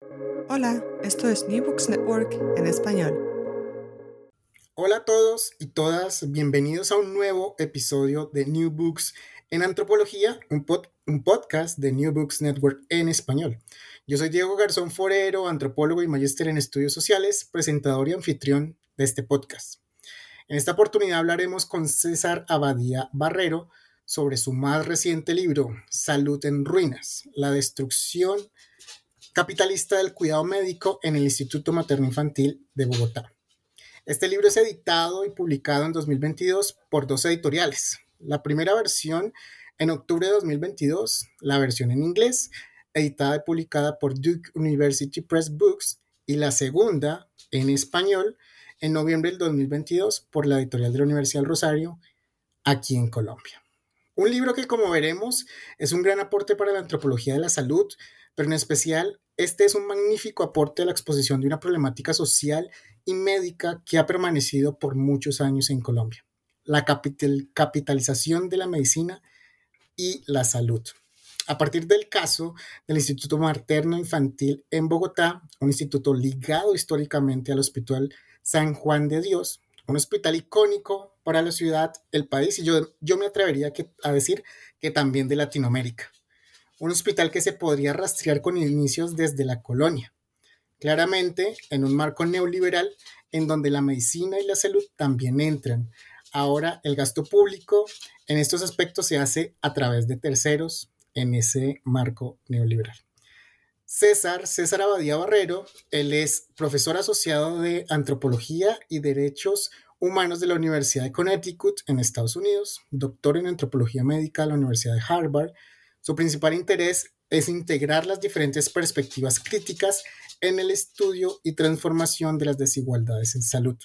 Hola, esto es New Books Network en español. Hola a todos y todas, bienvenidos a un nuevo episodio de New Books en Antropología, un, pod- un podcast de New Books Network en español. Yo soy Diego Garzón Forero, antropólogo y magíster en estudios sociales, presentador y anfitrión de este podcast. En esta oportunidad hablaremos con César Abadía Barrero sobre su más reciente libro, Salud en Ruinas, la destrucción capitalista del cuidado médico en el Instituto Materno Infantil de Bogotá. Este libro es editado y publicado en 2022 por dos editoriales. La primera versión en octubre de 2022, la versión en inglés, editada y publicada por Duke University Press Books, y la segunda en español en noviembre del 2022 por la editorial de la Universidad del Rosario, aquí en Colombia. Un libro que, como veremos, es un gran aporte para la antropología de la salud, pero en especial este es un magnífico aporte a la exposición de una problemática social y médica que ha permanecido por muchos años en Colombia, la capital- capitalización de la medicina y la salud. A partir del caso del Instituto Materno Infantil en Bogotá, un instituto ligado históricamente al Hospital San Juan de Dios, un hospital icónico para la ciudad, el país y yo, me atrevería a decir que también de Latinoamérica. Un hospital que se podría rastrear con inicios desde la colonia, claramente en un marco neoliberal en donde la medicina y la salud también entran. Ahora el gasto público en estos aspectos se hace a través de terceros en ese marco neoliberal. César, César Abadía Barrero, él es profesor asociado de Antropología y Derechos Humanos de la Universidad de Connecticut en Estados Unidos, doctor en Antropología Médica de la Universidad de Harvard. Su principal interés es integrar las diferentes perspectivas críticas en el estudio y transformación de las desigualdades en salud.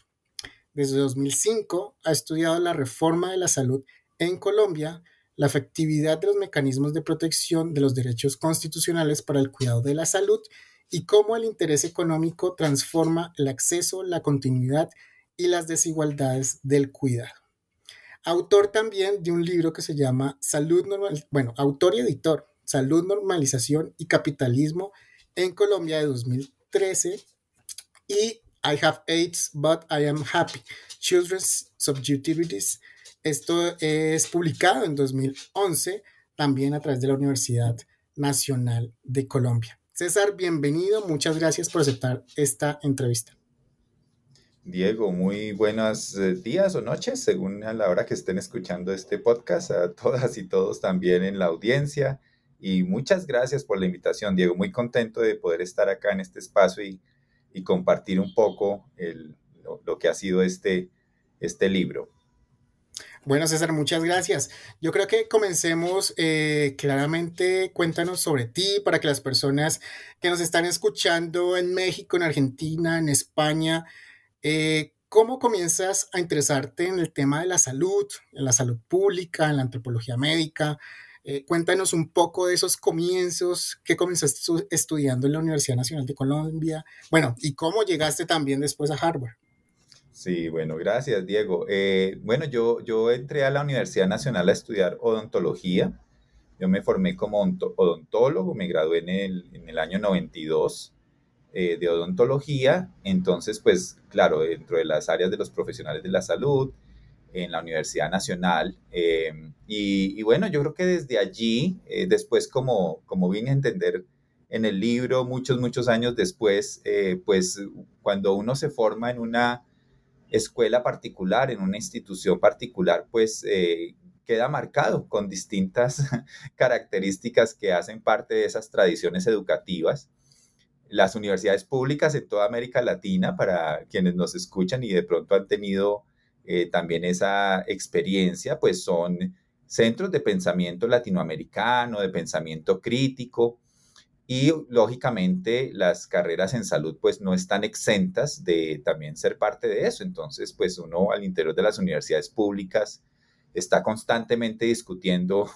Desde 2005 ha estudiado la reforma de la salud en Colombia, la efectividad de los mecanismos de protección de los derechos constitucionales para el cuidado de la salud y cómo el interés económico transforma el acceso, la continuidad y las desigualdades del cuidado. Autor también de un libro que se llama Salud Normal, bueno, autor y editor, Salud, Normalización y Capitalismo en Colombia de 2013 y I Have AIDS, But I Am Happy, Children's Subjectivities. Esto es publicado en 2011 también a través de la Universidad Nacional de Colombia. César, bienvenido, muchas gracias por aceptar esta entrevista. Diego, muy buenos eh, días o noches, según a la hora que estén escuchando este podcast, a todas y todos también en la audiencia. Y muchas gracias por la invitación, Diego. Muy contento de poder estar acá en este espacio y, y compartir un poco el, lo, que ha sido este, este libro. Bueno, César, muchas gracias. Yo creo que comencemos eh, claramente, cuéntanos sobre ti para que las personas que nos están escuchando en México, en Argentina, en España, eh, ¿cómo comienzas a interesarte en el tema de la salud, en la salud pública, en la antropología médica? Eh, cuéntanos un poco de esos comienzos que comenzaste estudiando en la Universidad Nacional de Colombia, bueno, y cómo llegaste también después a Harvard. Sí, bueno, gracias, Diego. Eh, bueno, yo, yo entré a la Universidad Nacional a estudiar odontología. Yo me formé como odontólogo, me gradué en el, en el año 92 eh, de odontología. Entonces, pues, claro, dentro de las áreas de los profesionales de la salud, en la Universidad Nacional. Em, y, bueno, yo creo que desde allí, eh, después como, como vine a entender en el libro, muchos, muchos años después, eh, pues cuando uno se forma en una escuela particular, en una institución particular, pues queda marcado con distintas características que hacen parte de esas tradiciones educativas. Las universidades públicas en toda América Latina, para quienes nos escuchan y de pronto han tenido eh, también esa experiencia, pues son centros de pensamiento latinoamericano, de pensamiento crítico, y lógicamente las carreras en salud pues no están exentas de también ser parte de eso. Entonces pues uno al interior de las universidades públicas está constantemente discutiendo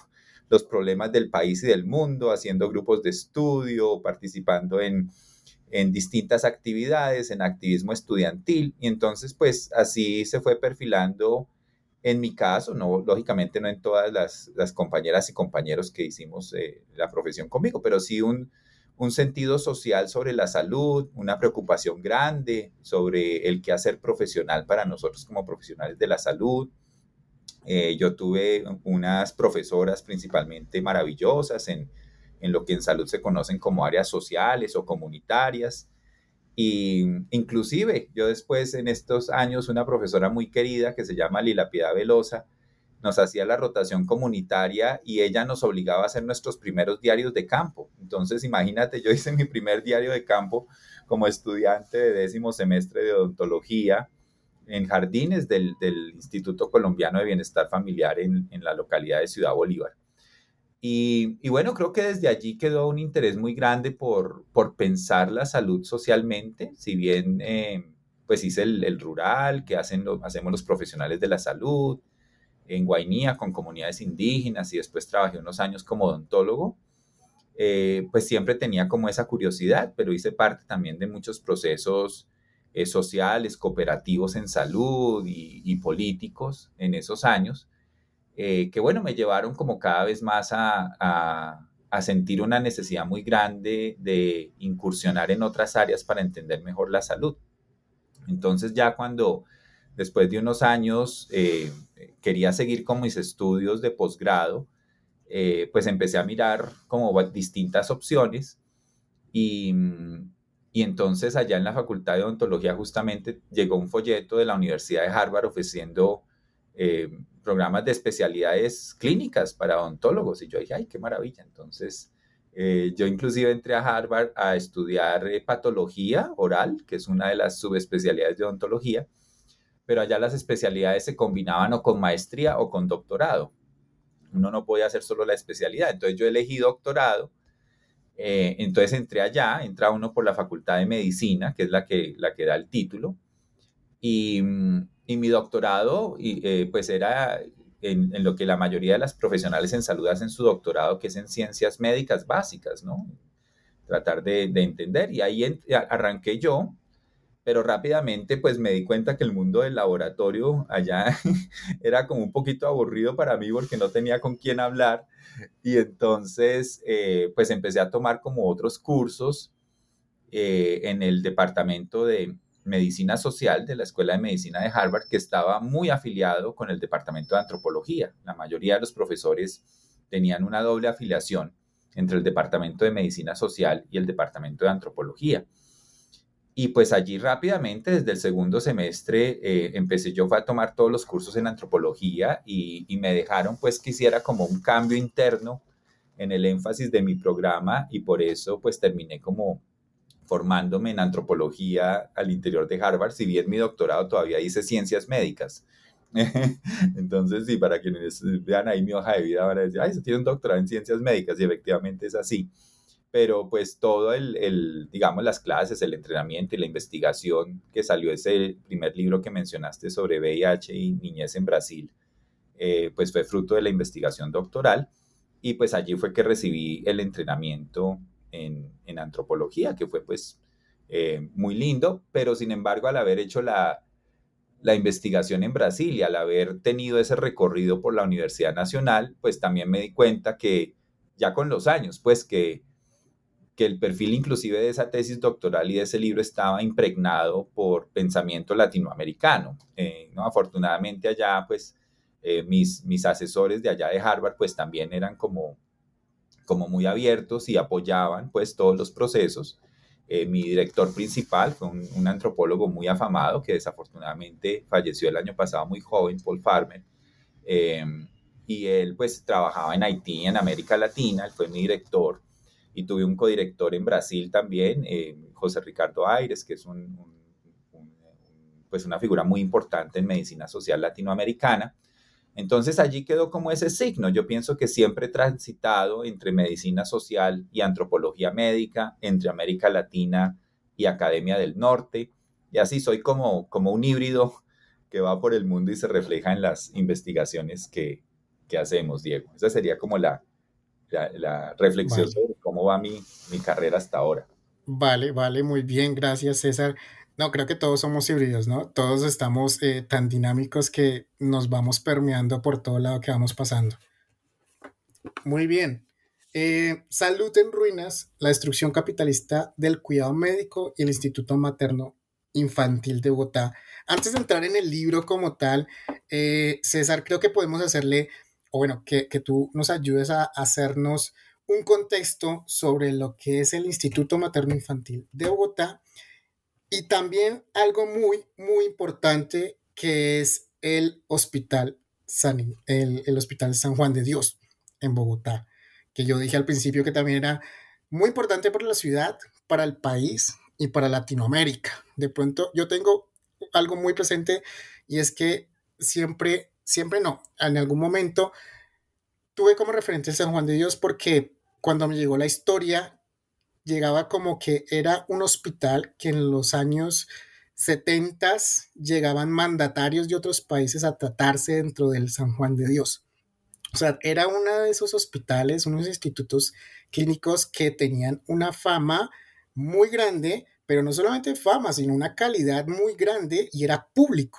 los problemas del país y del mundo, haciendo grupos de estudio, participando en en distintas actividades, en activismo estudiantil, y entonces pues así se fue perfilando en mi caso, no, lógicamente no en todas las, compañeras y compañeros que hicimos eh, la profesión conmigo, pero sí un, un sentido social sobre la salud, una preocupación grande sobre el quehacer profesional para nosotros como profesionales de la salud. Eh, yo tuve unas profesoras principalmente maravillosas en, en lo que en salud se conocen como áreas sociales o comunitarias. Y inclusive yo después en estos años una profesora muy querida que se llama Lila Piedad Velosa nos hacía la rotación comunitaria y ella nos obligaba a hacer nuestros primeros diarios de campo. Entonces imagínate, yo hice mi primer diario de campo como estudiante de décimo semestre de odontología en jardines del, Instituto Colombiano de Bienestar Familiar en la localidad de Ciudad Bolívar. Y, bueno, creo que desde allí quedó un interés muy grande por, por pensar la salud socialmente, si bien eh, pues hice el, rural que hacen hacemos los profesionales de la salud, en Guainía con comunidades indígenas y después trabajé unos años como odontólogo, eh, pues siempre tenía como esa curiosidad, pero hice parte también de muchos procesos eh, sociales, cooperativos en salud y políticos en esos años. Eh, que bueno, me llevaron como cada vez más a, sentir una necesidad muy grande de incursionar en otras áreas para entender mejor la salud. Entonces ya cuando después de unos años eh, quería seguir con mis estudios de posgrado, eh, pues empecé a mirar como distintas opciones y, y, entonces allá en la Facultad de Odontología justamente llegó un folleto de la Universidad de Harvard ofreciendo programas de especialidades clínicas para odontólogos. Y yo dije, ay, qué maravilla. Entonces, eh, yo inclusive entré a Harvard a estudiar eh, patología oral, que es una de las subespecialidades de odontología, pero allá las especialidades se combinaban o con maestría o con doctorado. Uno no podía hacer solo la especialidad. Entonces yo elegí doctorado. Eh, entonces entré allá, entra uno por la Facultad de Medicina, que es la que, la que da el título. Y, mm, y mi doctorado, y, eh, pues era en, lo que la mayoría de las profesionales en salud hacen su doctorado, que es en ciencias médicas básicas, ¿no? Tratar de, entender. Y ahí arranqué yo, pero rápidamente pues me di cuenta que el mundo del laboratorio allá era como un poquito aburrido para mí porque no tenía con quién hablar. Y entonces eh, pues empecé a tomar como otros cursos eh, en el departamento de, medicina social de la Escuela de Medicina de Harvard, que estaba muy afiliado con el Departamento de Antropología. La mayoría de los profesores tenían una doble afiliación entre el Departamento de Medicina Social y el Departamento de Antropología. Y pues allí rápidamente, desde el segundo semestre, eh, empecé yo a tomar todos los cursos en antropología y, y me dejaron pues que hiciera como un cambio interno en el énfasis de mi programa y por eso pues terminé como formándome en antropología al interior de Harvard, si bien mi doctorado todavía dice ciencias médicas. Entonces, sí, para quienes vean ahí mi hoja de vida van a decir, ay, se tiene un doctorado en ciencias médicas y efectivamente es así. Pero pues todo el, el, digamos, las clases, el entrenamiento y la investigación que salió ese primer libro que mencionaste sobre VIH y niñez en Brasil, eh, pues fue fruto de la investigación doctoral y pues allí fue que recibí el entrenamiento en, en antropología, que fue pues eh, muy lindo, pero sin embargo al haber hecho la, la investigación en Brasil y al haber tenido ese recorrido por la Universidad Nacional, pues también me di cuenta que ya con los años, pues que, que el perfil inclusive de esa tesis doctoral y de ese libro estaba impregnado por pensamiento latinoamericano. Eh, ¿no? Afortunadamente allá, pues eh, mis, mis asesores de allá de Harvard, pues también eran como, como muy abiertos y apoyaban pues todos los procesos. Eh, mi director principal fue un, antropólogo muy afamado que desafortunadamente falleció el año pasado muy joven, Paul Farmer. Em, y él pues trabajaba en Haití, en América Latina, él fue mi director y tuve un codirector en Brasil también, eh, José Ricardo Aires, que es un, pues una figura muy importante en medicina social latinoamericana. Entonces allí quedó como ese signo. Yo pienso que siempre he transitado entre medicina social y antropología médica, entre América Latina y Academia del Norte. Y así soy como, como un híbrido que va por el mundo y se refleja en las investigaciones que, que hacemos, Diego. Esa sería como la, la, reflexión sobre cómo va mi, mi carrera hasta ahora. Vale, vale, muy bien, gracias César. No, creo que todos somos híbridos, ¿no? Todos estamos eh, tan dinámicos que nos vamos permeando por todo lado que vamos pasando. Muy bien. Eh, Salud en Ruinas, la destrucción capitalista del cuidado médico y el Instituto Materno Infantil de Bogotá. Antes de entrar en el libro como tal, eh, César, creo que podemos hacerle, o bueno, que, que tú nos ayudes a hacernos un contexto sobre lo que es el Instituto Materno Infantil de Bogotá y también algo muy, muy importante que es el Hospital San, el, el Hospital San Juan de Dios en Bogotá, que yo dije al principio que también era muy importante para la ciudad, para el país y para Latinoamérica. De pronto yo tengo algo muy presente y es que siempre, siempre no, en algún momento tuve como referente San Juan de Dios porque cuando me llegó la historia llegaba como que era un hospital que en los años 70 llegaban mandatarios de otros países a tratarse dentro del San Juan de Dios. O sea, era uno de esos hospitales, unos institutos clínicos que tenían una fama muy grande, pero no solamente fama, sino una calidad muy grande y era público.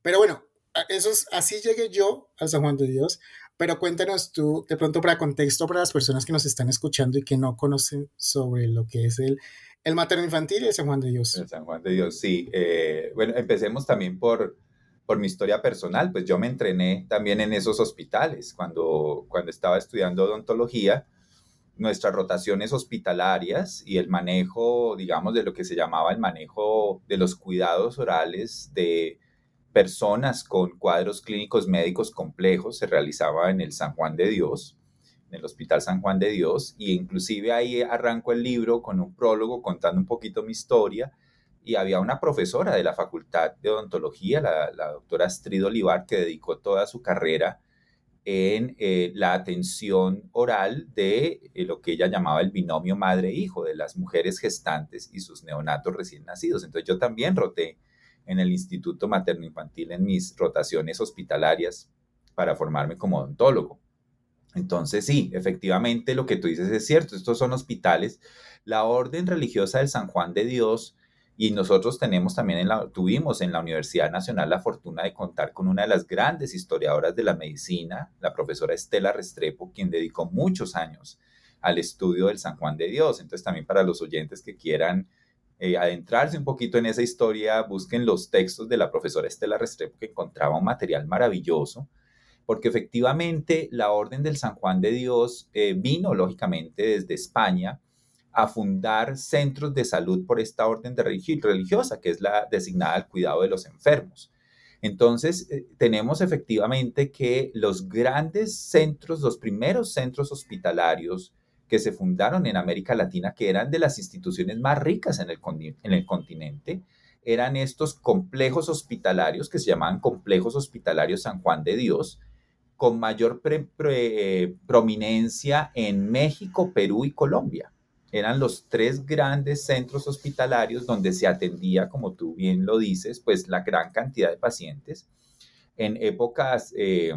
Pero bueno, eso es, así llegué yo al San Juan de Dios, pero cuéntanos tú, de pronto para contexto, para las personas que nos están escuchando y que no conocen sobre lo que es el, el materno infantil y el San Juan de Dios. El San Juan de Dios, sí. Eh, bueno, empecemos también por, por mi historia personal. Pues yo me entrené también en esos hospitales. Cuando, cuando estaba estudiando odontología, nuestras rotaciones hospitalarias y el manejo, digamos, de lo que se llamaba el manejo de los cuidados orales de personas con cuadros clínicos médicos complejos se realizaba en el San Juan de Dios, en el Hospital San Juan de Dios, y inclusive ahí arranco el libro con un prólogo contando un poquito mi historia, y había una profesora de la Facultad de Odontología, la, doctora Astrid Olivar, que dedicó toda su carrera en eh, la atención oral de eh, lo que ella llamaba el binomio madre-hijo, de las mujeres gestantes y sus neonatos recién nacidos. Entonces yo también roté en el Instituto Materno Infantil en mis rotaciones hospitalarias para formarme como odontólogo. Entonces, sí, efectivamente lo que tú dices es cierto, estos son hospitales. La Orden Religiosa del San Juan de Dios y nosotros tenemos también en la, tuvimos en la Universidad Nacional la fortuna de contar con una de las grandes historiadoras de la medicina, la profesora Estela Restrepo, quien dedicó muchos años al estudio del San Juan de Dios. Entonces, también para los oyentes que quieran eh, adentrarse un poquito en esa historia, busquen los textos de la profesora Estela Restrepo, que encontraba un material maravilloso, porque efectivamente la Orden del San Juan de Dios eh, vino, lógicamente, desde España a fundar centros de salud por esta orden de religiosa, que es la designada al cuidado de los enfermos. Entonces, eh, tenemos efectivamente que los grandes centros, los primeros centros hospitalarios que se fundaron en América Latina, que eran de las instituciones más ricas en el, en el continente, eran estos complejos hospitalarios que se llamaban complejos hospitalarios San Juan de Dios, con mayor prominencia en México, Perú y Colombia. Eran los tres grandes centros hospitalarios donde se atendía, como tú bien lo dices, pues la gran cantidad de pacientes en épocas eh,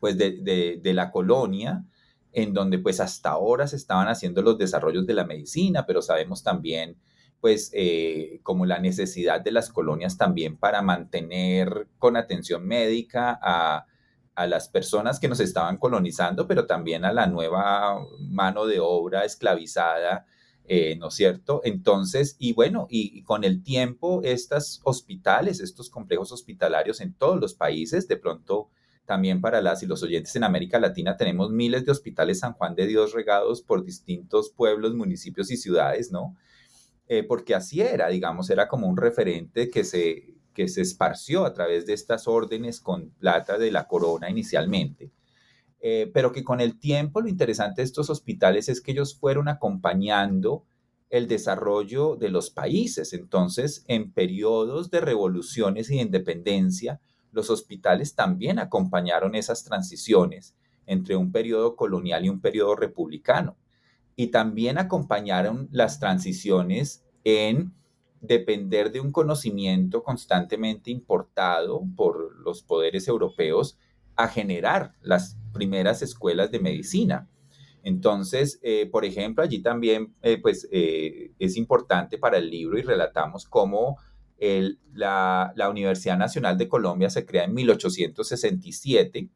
pues de, la colonia en donde pues hasta ahora se estaban haciendo los desarrollos de la medicina, pero sabemos también pues eh, como la necesidad de las colonias también para mantener con atención médica a, las personas que nos estaban colonizando, pero también a la nueva mano de obra esclavizada, eh, ¿no es cierto? Entonces, y bueno, y, con el tiempo, estos hospitales, estos complejos hospitalarios en todos los países, de pronto también para las y los oyentes en América Latina tenemos miles de hospitales San Juan de Dios regados por distintos pueblos, municipios y ciudades, ¿no? Eh, porque así era, digamos, era como un referente que se, que se esparció a través de estas órdenes con plata de la corona inicialmente. Eh, pero que con el tiempo lo interesante de estos hospitales es que ellos fueron acompañando el desarrollo de los países. Entonces, en periodos de revoluciones y de independencia, los hospitales también acompañaron esas transiciones entre un periodo colonial y un periodo republicano. Y también acompañaron las transiciones en depender de un conocimiento constantemente importado por los poderes europeos a generar las primeras escuelas de medicina. Entonces, eh, por ejemplo, allí también eh, pues, eh, es importante para el libro y relatamos cómo la, Universidad Nacional de Colombia se crea en 1867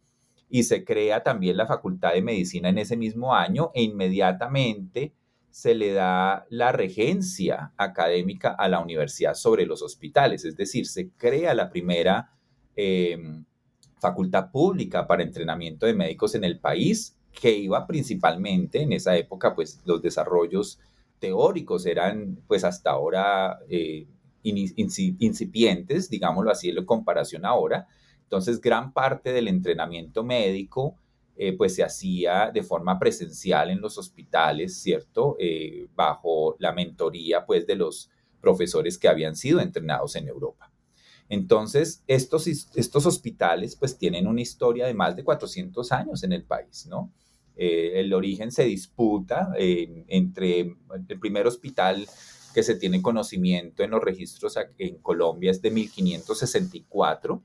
y se crea también la Facultad de Medicina en ese mismo año e inmediatamente se le da la regencia académica a la universidad sobre los hospitales, es decir, se crea la primera em, facultad pública para entrenamiento de médicos en el país, que iba principalmente en esa época, pues los desarrollos teóricos eran pues hasta ahora eh, incipientes, digámoslo así, en comparación ahora. Entonces, gran parte del entrenamiento médico eh, pues se hacía de forma presencial en los hospitales, ¿cierto? Eh, bajo la mentoría pues de los profesores que habían sido entrenados en Europa. Entonces, estos, estos hospitales pues tienen una historia de más de 400 años en el país, ¿no? Eh, el origen se disputa entre el primer hospital que se tiene conocimiento en los registros en Colombia es de 1564,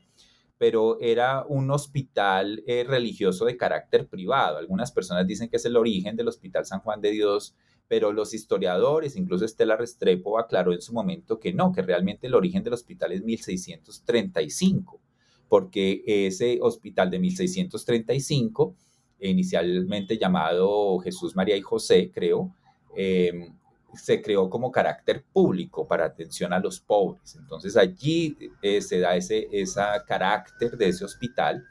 pero era un hospital eh, religioso de carácter privado. Algunas personas dicen que es el origen del Hospital San Juan de Dios, pero los historiadores, incluso Estela Restrepo, aclaró en su momento que no, que realmente el origen del hospital es 1635, porque ese hospital de 1635, inicialmente llamado Jesús María y José, creo, eh, se creó como carácter público para atención a los pobres. Entonces allí eh, se da ese esa carácter de ese hospital.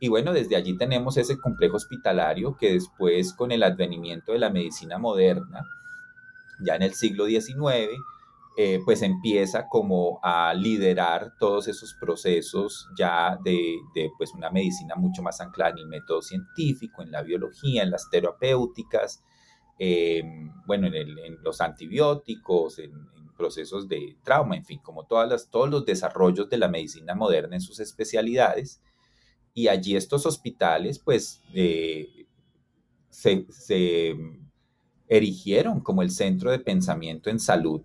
Y bueno, desde allí tenemos ese complejo hospitalario que después con el advenimiento de la medicina moderna, ya en el siglo XIX, eh, pues empieza como a liderar todos esos procesos ya de, de, pues una medicina mucho más anclada en el método científico, en la biología, en las terapéuticas, Em, bueno, en, los antibióticos, en, procesos de trauma, en fin, como todas las, todos los desarrollos de la medicina moderna en sus especialidades. Y allí estos hospitales, pues, eh, se, se erigieron como el centro de pensamiento en salud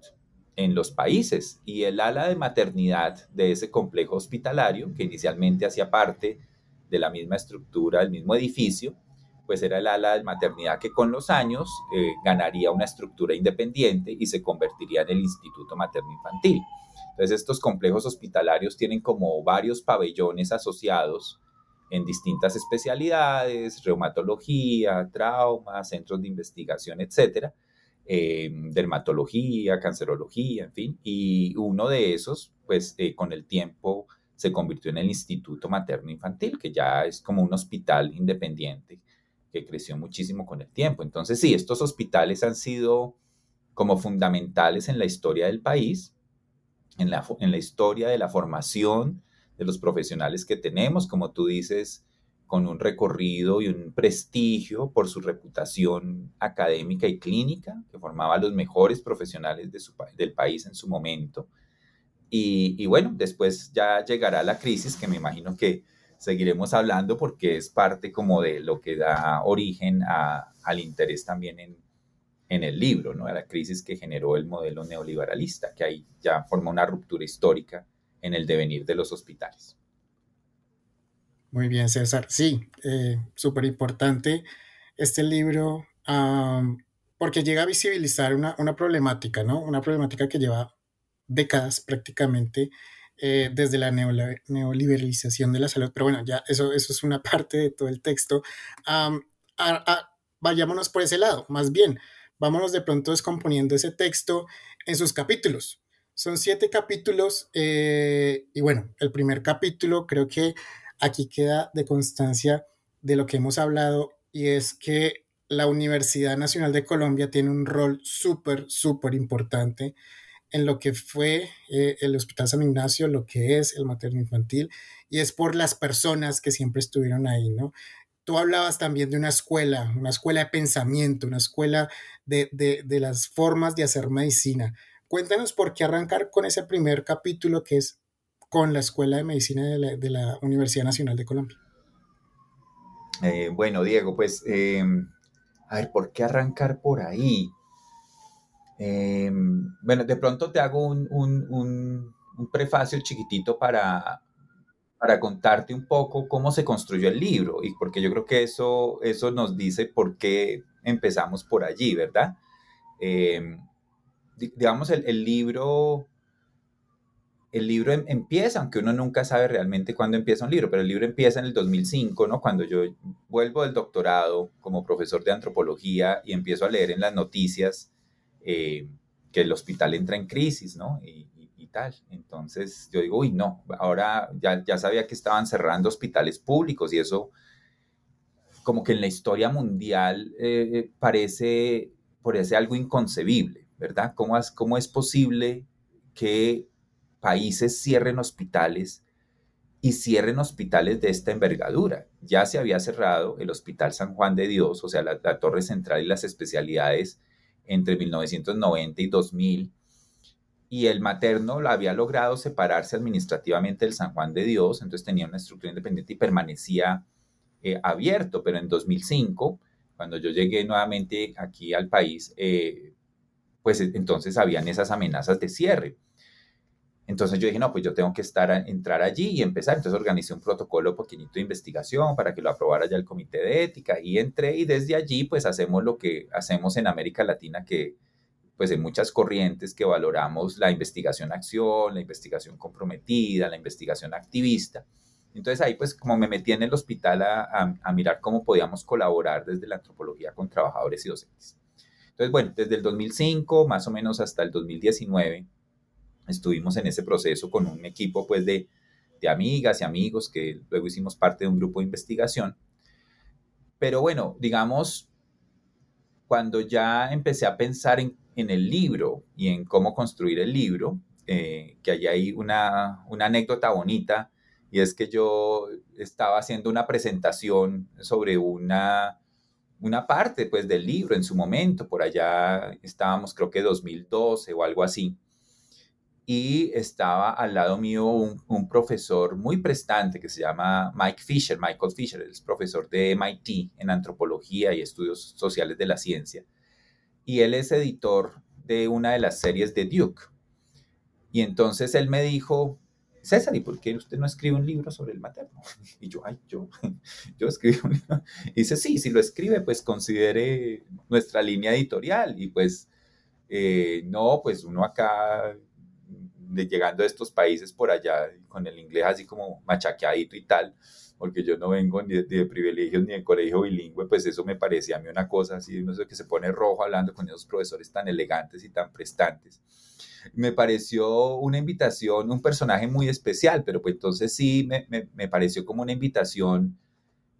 en los países y el ala de maternidad de ese complejo hospitalario, que inicialmente hacía parte de la misma estructura, del mismo edificio, pues era el ala de maternidad que con los años eh, ganaría una estructura independiente y se convertiría en el Instituto Materno Infantil. Entonces estos complejos hospitalarios tienen como varios pabellones asociados en distintas especialidades, reumatología, trauma, centros de investigación, etcétera, eh, dermatología, cancerología, en fin, y uno de esos, pues eh, con el tiempo se convirtió en el Instituto Materno Infantil, que ya es como un hospital independiente que creció muchísimo con el tiempo. Entonces, sí, estos hospitales han sido como fundamentales en la historia del país, en la, en la historia de la formación de los profesionales que tenemos, como tú dices, con un recorrido y un prestigio por su reputación académica y clínica, que formaba a los mejores profesionales del país en su momento. Y, bueno, después ya llegará la crisis, que me imagino que seguiremos hablando porque es parte como de lo que da origen al interés también en, el libro, ¿no? a la crisis que generó el modelo neoliberalista, que ahí ya forma una ruptura histórica en el devenir de los hospitales. Muy bien, César. Sí, eh, súper importante este libro porque llega a visibilizar una, una, problemática, ¿no? Una problemática que lleva décadas prácticamente eh, desde la neoliberalización de la salud. Pero bueno, ya eso, eso es una parte de todo el texto. vayámonos por ese lado, más bien, vámonos de pronto descomponiendo ese texto en sus capítulos. Son siete capítulos eh, y bueno, el primer capítulo creo que aquí queda de constancia de lo que hemos hablado y es que la Universidad Nacional de Colombia tiene un rol súper, súper importante en lo que fue eh, el Hospital San Ignacio, lo que es el materno infantil, y es por las personas que siempre estuvieron ahí, ¿no? Tú hablabas también de una escuela, una escuela de pensamiento, una escuela de, de, las formas de hacer medicina. Cuéntanos por qué arrancar con ese primer capítulo que es con la Escuela de Medicina de la, de la Universidad Nacional de Colombia. Eh, bueno, Diego, pues, em, a ver, ¿por qué arrancar por ahí? Em, bueno, de pronto te hago un, un, un, prefacio chiquitito para, para contarte un poco cómo se construyó el libro, y porque yo creo que eso, eso nos dice por qué empezamos por allí, ¿verdad? Em, digamos, el, el, libro, el libro em, empieza, aunque uno nunca sabe realmente cuándo empieza un libro, pero el libro empieza en el 2005, ¿no? Cuando yo vuelvo del doctorado como profesor de antropología y empiezo a leer en las noticias eh, que el hospital entra en crisis, ¿no? Y, tal. Entonces yo digo, uy, no, ahora ya, ya sabía que estaban cerrando hospitales públicos y eso como que en la historia mundial eh, parece, parece algo inconcebible, ¿verdad? ¿Cómo es, ¿Cómo es posible que países cierren hospitales y cierren hospitales de esta envergadura? Ya se había cerrado el Hospital San Juan de Dios, o sea, la torre central y las especialidades entre 1990 y 2000, y el materno había logrado separarse administrativamente del San Juan de Dios, entonces tenía una estructura independiente y permanecía eh, abierto, pero en 2005, cuando yo llegué nuevamente aquí al país, eh, pues entonces habían esas amenazas de cierre. Entonces yo dije, no, pues yo tengo que estar entrar allí y empezar. Entonces organicé un protocolo pequeñito de investigación para que lo aprobara ya el comité de ética y entré y desde allí pues hacemos lo que hacemos en América Latina que pues en muchas corrientes que valoramos la investigación acción, la investigación comprometida, la investigación activista. Entonces ahí pues como me metí en el hospital a, a mirar cómo podíamos colaborar desde la antropología con trabajadores y docentes. Entonces bueno, desde el 2005 más o menos hasta el 2019 estuvimos en ese proceso con un equipo pues de, de amigas y amigos que luego hicimos parte de un grupo de investigación. Pero bueno, digamos, cuando ya empecé a pensar en, en el libro y en cómo construir el libro, eh, que allí hay una, una anécdota bonita, y es que yo estaba haciendo una presentación sobre una, una parte pues del libro en su momento, por allá estábamos creo que 2012 o algo así, y estaba al lado mío un, profesor muy prestante que se llama Mike Fisher, Michael Fisher, es profesor de MIT en antropología y estudios sociales de la ciencia. Y él es editor de una de las series de Duke. Y entonces él me dijo, César, ¿y por qué usted no escribe un libro sobre el materno? Y yo, ay, yo, yo escribo un libro. Y dice, sí, si lo escribe, pues considere nuestra línea editorial. Y pues, eh, no, pues uno acá de llegando a estos países por allá con el inglés así como machaqueadito y tal, porque yo no vengo ni de, privilegios ni de colegio bilingüe, pues eso me parecía a mí una cosa así, no sé, que se pone rojo hablando con esos profesores tan elegantes y tan prestantes. Me pareció una invitación, un personaje muy especial, pero pues entonces sí me, me, pareció como una invitación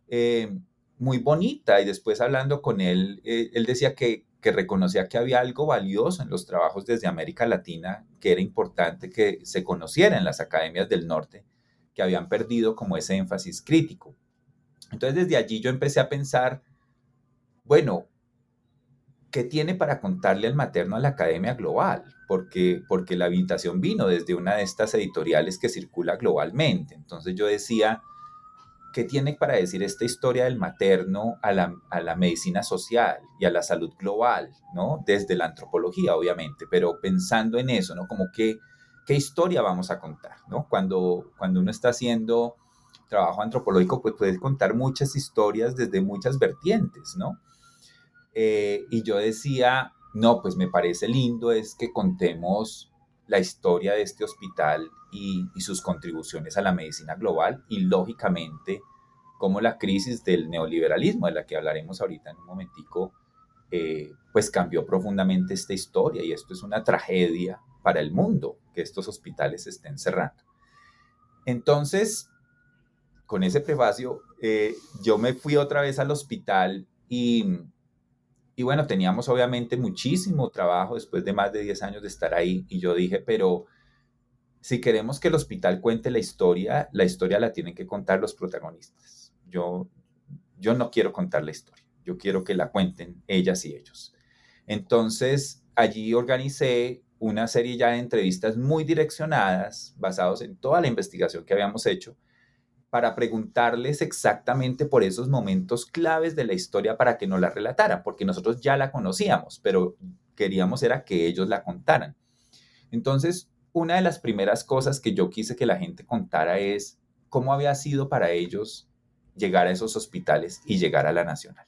eh, muy bonita y después hablando con él, eh, él decía que que reconocía que había algo valioso en los trabajos desde América Latina, que era importante que se conociera en las academias del norte, que habían perdido como ese énfasis crítico. Entonces desde allí yo empecé a pensar, bueno, ¿qué tiene para contarle al materno a la Academia Global? Porque, porque la invitación vino desde una de estas editoriales que circula globalmente. Entonces yo decía, ¿qué tiene para decir esta historia del materno a la, medicina social y a la salud global, ¿no? Desde la antropología, obviamente, pero pensando en eso, ¿no? Como que, ¿qué historia vamos a contar, ¿no? Cuando, cuando uno está haciendo trabajo antropológico, pues puede contar muchas historias desde muchas vertientes, ¿no? Eh, y yo decía, no, pues me parece lindo es que contemos la historia de este hospital y, sus contribuciones a la medicina global y lógicamente cómo la crisis del neoliberalismo, de la que hablaremos ahorita en un momentico, eh, pues cambió profundamente esta historia y esto es una tragedia para el mundo que estos hospitales estén cerrando. Entonces, con ese prefacio, eh, yo me fui otra vez al hospital y, y bueno, teníamos obviamente muchísimo trabajo después de más de 10 años de estar ahí y yo dije, pero si queremos que el hospital cuente la historia, la historia la tienen que contar los protagonistas. Yo, yo no quiero contar la historia, yo quiero que la cuenten ellas y ellos. Entonces, allí organicé una serie ya de entrevistas muy direccionadas, basados en toda la investigación que habíamos hecho, para preguntarles exactamente por esos momentos claves de la historia para que nos la relataran, porque nosotros ya la conocíamos, pero queríamos era que ellos la contaran. Entonces, una de las primeras cosas que yo quise que la gente contara es cómo había sido para ellos llegar a esos hospitales y llegar a la nacional.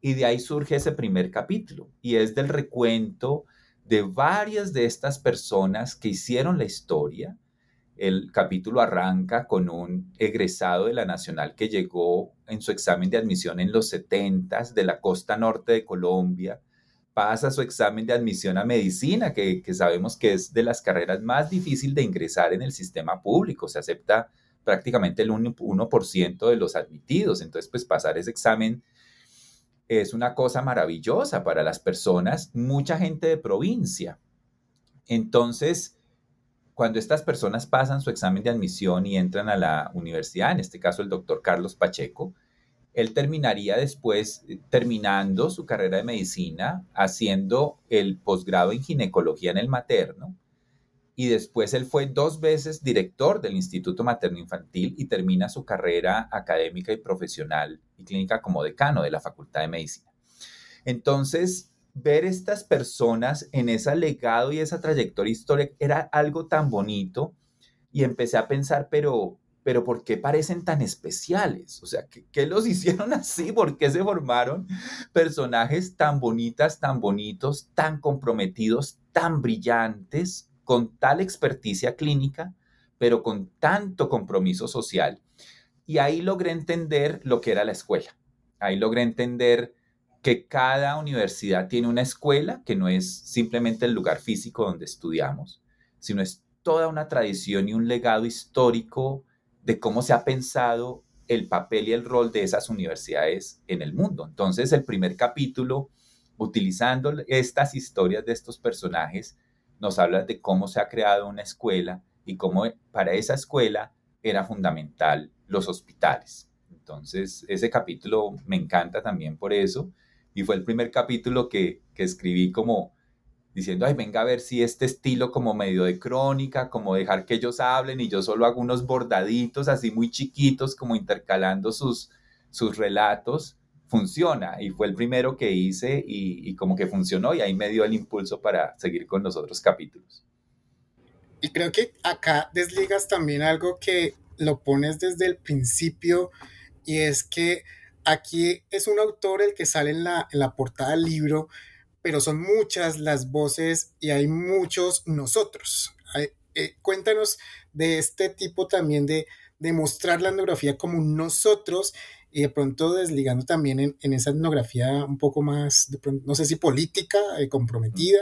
Y de ahí surge ese primer capítulo, y es del recuento de varias de estas personas que hicieron la historia. El capítulo arranca con un egresado de la Nacional que llegó en su examen de admisión en los 70 de la costa norte de Colombia, pasa su examen de admisión a medicina, que, sabemos que es de las carreras más difíciles de ingresar en el sistema público. Se acepta prácticamente el 1%, de los admitidos. Entonces, pues pasar ese examen es una cosa maravillosa para las personas, mucha gente de provincia. Entonces, cuando estas personas pasan su examen de admisión y entran a la universidad, en este caso el doctor Carlos Pacheco, él terminaría después, eh, terminando su carrera de medicina, haciendo el posgrado en ginecología en el materno. Y después él fue dos veces director del Instituto Materno Infantil y termina su carrera académica y profesional y clínica como decano de la Facultad de Medicina. Entonces, ver estas personas en ese legado y esa trayectoria histórica era algo tan bonito y empecé a pensar, pero pero ¿por qué parecen tan especiales? O sea, ¿qué, los hicieron así? ¿Por qué se formaron personajes tan bonitas, tan bonitos, tan comprometidos, tan brillantes, con tal experticia clínica, pero con tanto compromiso social? Y ahí logré entender lo que era la escuela. Ahí logré entender que cada universidad tiene una escuela que no es simplemente el lugar físico donde estudiamos, sino es toda una tradición y un legado histórico de cómo se ha pensado el papel y el rol de esas universidades en el mundo. Entonces, el primer capítulo, utilizando estas historias de estos personajes, nos habla de cómo se ha creado una escuela y cómo para esa escuela era fundamental los hospitales. Entonces, ese capítulo me encanta también por eso y fue el primer capítulo que, que escribí como diciendo, ay, venga a ver si este estilo como medio de crónica, como dejar que ellos hablen y yo solo hago unos bordaditos así muy chiquitos, como intercalando sus, sus relatos, funciona. Y fue el primero que hice y, y como que funcionó y ahí me dio el impulso para seguir con los otros capítulos. Y creo que acá desligas también algo que lo pones desde el principio y es que aquí es un autor el que sale en la, en la portada del libro, pero son muchas las voces y hay muchos nosotros. Eh, cuéntanos de este tipo también de, de mostrar la etnografía como nosotros y de pronto desligando también en, esa etnografía un poco más, no sé si política, eh, comprometida.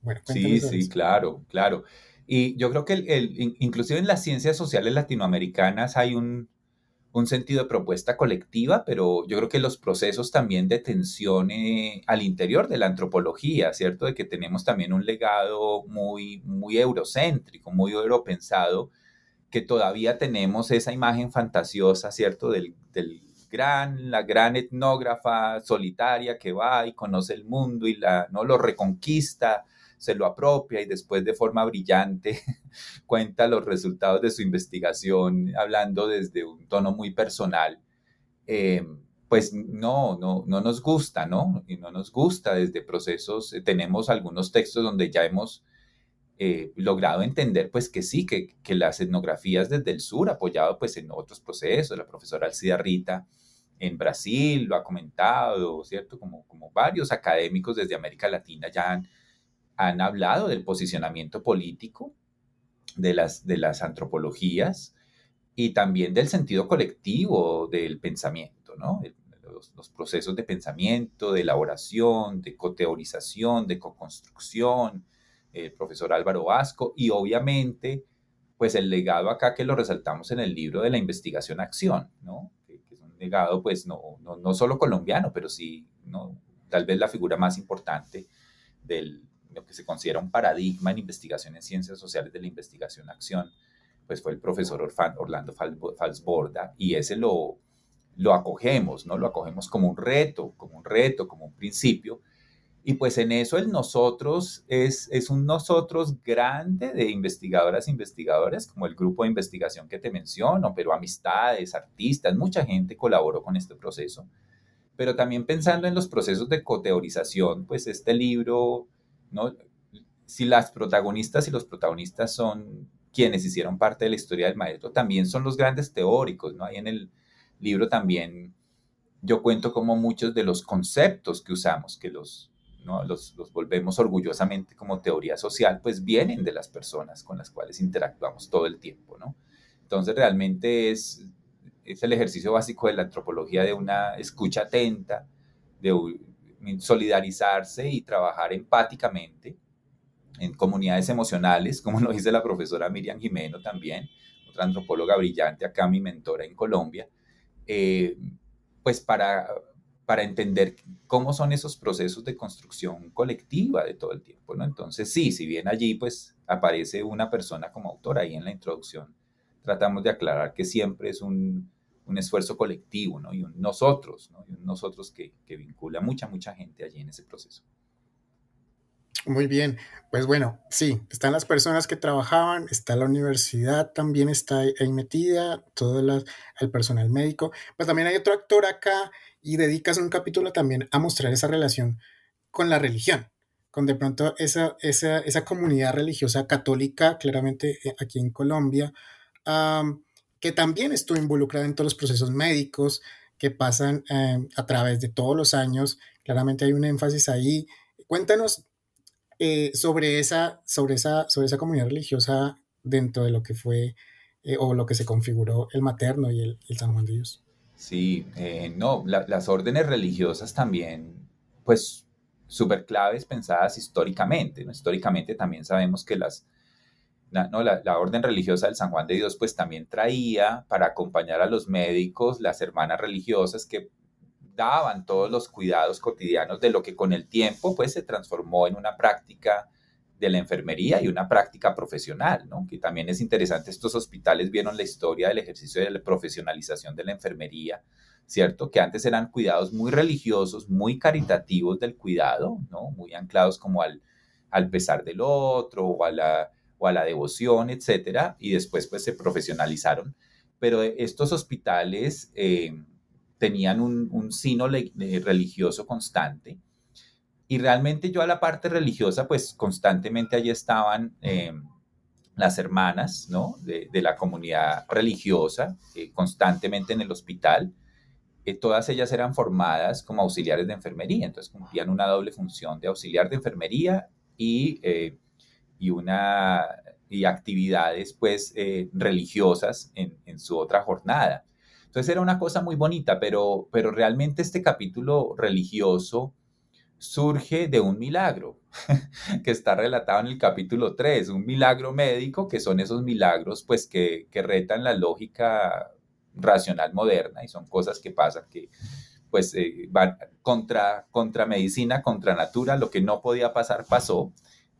Bueno, sí, sí, claro, claro. Y yo creo que el, inclusive en las ciencias sociales latinoamericanas hay un, un sentido de propuesta colectiva, pero yo creo que los procesos también de tensión eh, al interior de la antropología, ¿cierto? De que tenemos también un legado muy, muy eurocéntrico, muy europensado, que todavía tenemos esa imagen fantasiosa, ¿cierto? Del, del gran, la gran etnógrafa solitaria que va y conoce el mundo y la, ¿no? lo reconquista se lo apropia y después de forma brillante cuenta los resultados de su investigación hablando desde un tono muy personal, eh, pues no, no, no nos gusta, ¿no? Y no nos gusta desde procesos, eh, tenemos algunos textos donde ya hemos eh, logrado entender pues que sí, que, que, las etnografías desde el sur, apoyado pues en otros procesos, la profesora Alcida Rita, en Brasil, lo ha comentado, ¿cierto? Como, como varios académicos desde América Latina ya han, han hablado del posicionamiento político de las, de las antropologías y también del sentido colectivo del pensamiento, ¿no? Los, procesos de pensamiento, de elaboración, de coteorización, de co-construcción, el profesor Álvaro Vasco y obviamente pues el legado acá que lo resaltamos en el libro de la investigación acción, ¿no? Que, es un legado pues no, no, no, solo colombiano, pero sí, ¿no? Tal vez la figura más importante del, lo que se considera un paradigma en investigación en ciencias sociales de la investigación acción, pues fue el profesor Orlando Falsborda y ese lo, lo acogemos, ¿no? Lo acogemos como un reto, como un reto, como un principio. Y pues en eso el nosotros es, es un nosotros grande de investigadoras e investigadores, como el grupo de investigación que te menciono, pero amistades, artistas, mucha gente colaboró con este proceso. Pero también pensando en los procesos de coteorización, pues este libro ¿no? Si las protagonistas y los protagonistas son quienes hicieron parte de la historia del maestro, también son los grandes teóricos, ¿no? Ahí en el libro también yo cuento como muchos de los conceptos que usamos, que los, los, los, volvemos orgullosamente como teoría social, pues vienen de las personas con las cuales interactuamos todo el tiempo, ¿no? Entonces realmente es, es el ejercicio básico de la antropología de una escucha atenta, de, solidarizarse y trabajar empáticamente en comunidades emocionales, como lo dice la profesora Miriam Jimeno también, otra antropóloga brillante acá, mi mentora en Colombia, eh, pues para, para entender cómo son esos procesos de construcción colectiva de todo el tiempo, ¿no? Entonces, sí, si bien allí pues aparece una persona como autora ahí en la introducción, tratamos de aclarar que siempre es un, un esfuerzo colectivo, ¿no? Y nosotros, ¿no? Y nosotros que, que vincula mucha, mucha gente allí en ese proceso. Muy bien, pues bueno, sí, están las personas que trabajaban, está la universidad, también está ahí metida, todo el personal médico, pues también hay otro actor acá y dedicas un capítulo también a mostrar esa relación con la religión, con de pronto esa, esa, comunidad religiosa católica, claramente eh, aquí en Colombia, que también estuvo involucrada en todos los procesos médicos que pasan eh, a través de todos los años. Claramente hay un énfasis ahí. Cuéntanos eh, sobre, esa, sobre, esa, sobre esa comunidad religiosa dentro de lo que fue eh, o lo que se configuró el materno y el, San Juan de Dios. Sí, no, las órdenes religiosas también, pues, súper claves pensadas históricamente. ¿no? Históricamente también sabemos que las la, orden religiosa del San Juan de Dios pues también traía para acompañar a los médicos las hermanas religiosas que daban todos los cuidados cotidianos de lo que con el tiempo pues se transformó en una práctica de la enfermería y una práctica profesional. Que también es interesante, estos hospitales vieron la historia del ejercicio de la profesionalización de la enfermería, ¿cierto? Que antes eran cuidados muy religiosos, muy caritativos del cuidado, ¿no? Muy anclados como al, al pesar del otro o a la a la devoción, etcétera, y después pues se profesionalizaron. Pero estos hospitales eh, tenían un, un sino religioso constante y realmente yo a la parte religiosa pues constantemente allí estaban eh, las hermanas, ¿no? De, la comunidad religiosa, eh, constantemente en el hospital. todas ellas eran formadas como auxiliares de enfermería, entonces cumplían una doble función de auxiliar de enfermería y y, una, y actividades pues eh, religiosas en, en, su otra jornada. Entonces era una cosa muy bonita, pero, pero realmente este capítulo religioso surge de un milagro que está relatado en el capítulo 3, un milagro médico, que son esos milagros pues que, que retan la lógica racional moderna y son cosas que pasan que pues eh, van contra, contra medicina, contra natura, lo que no podía pasar pasó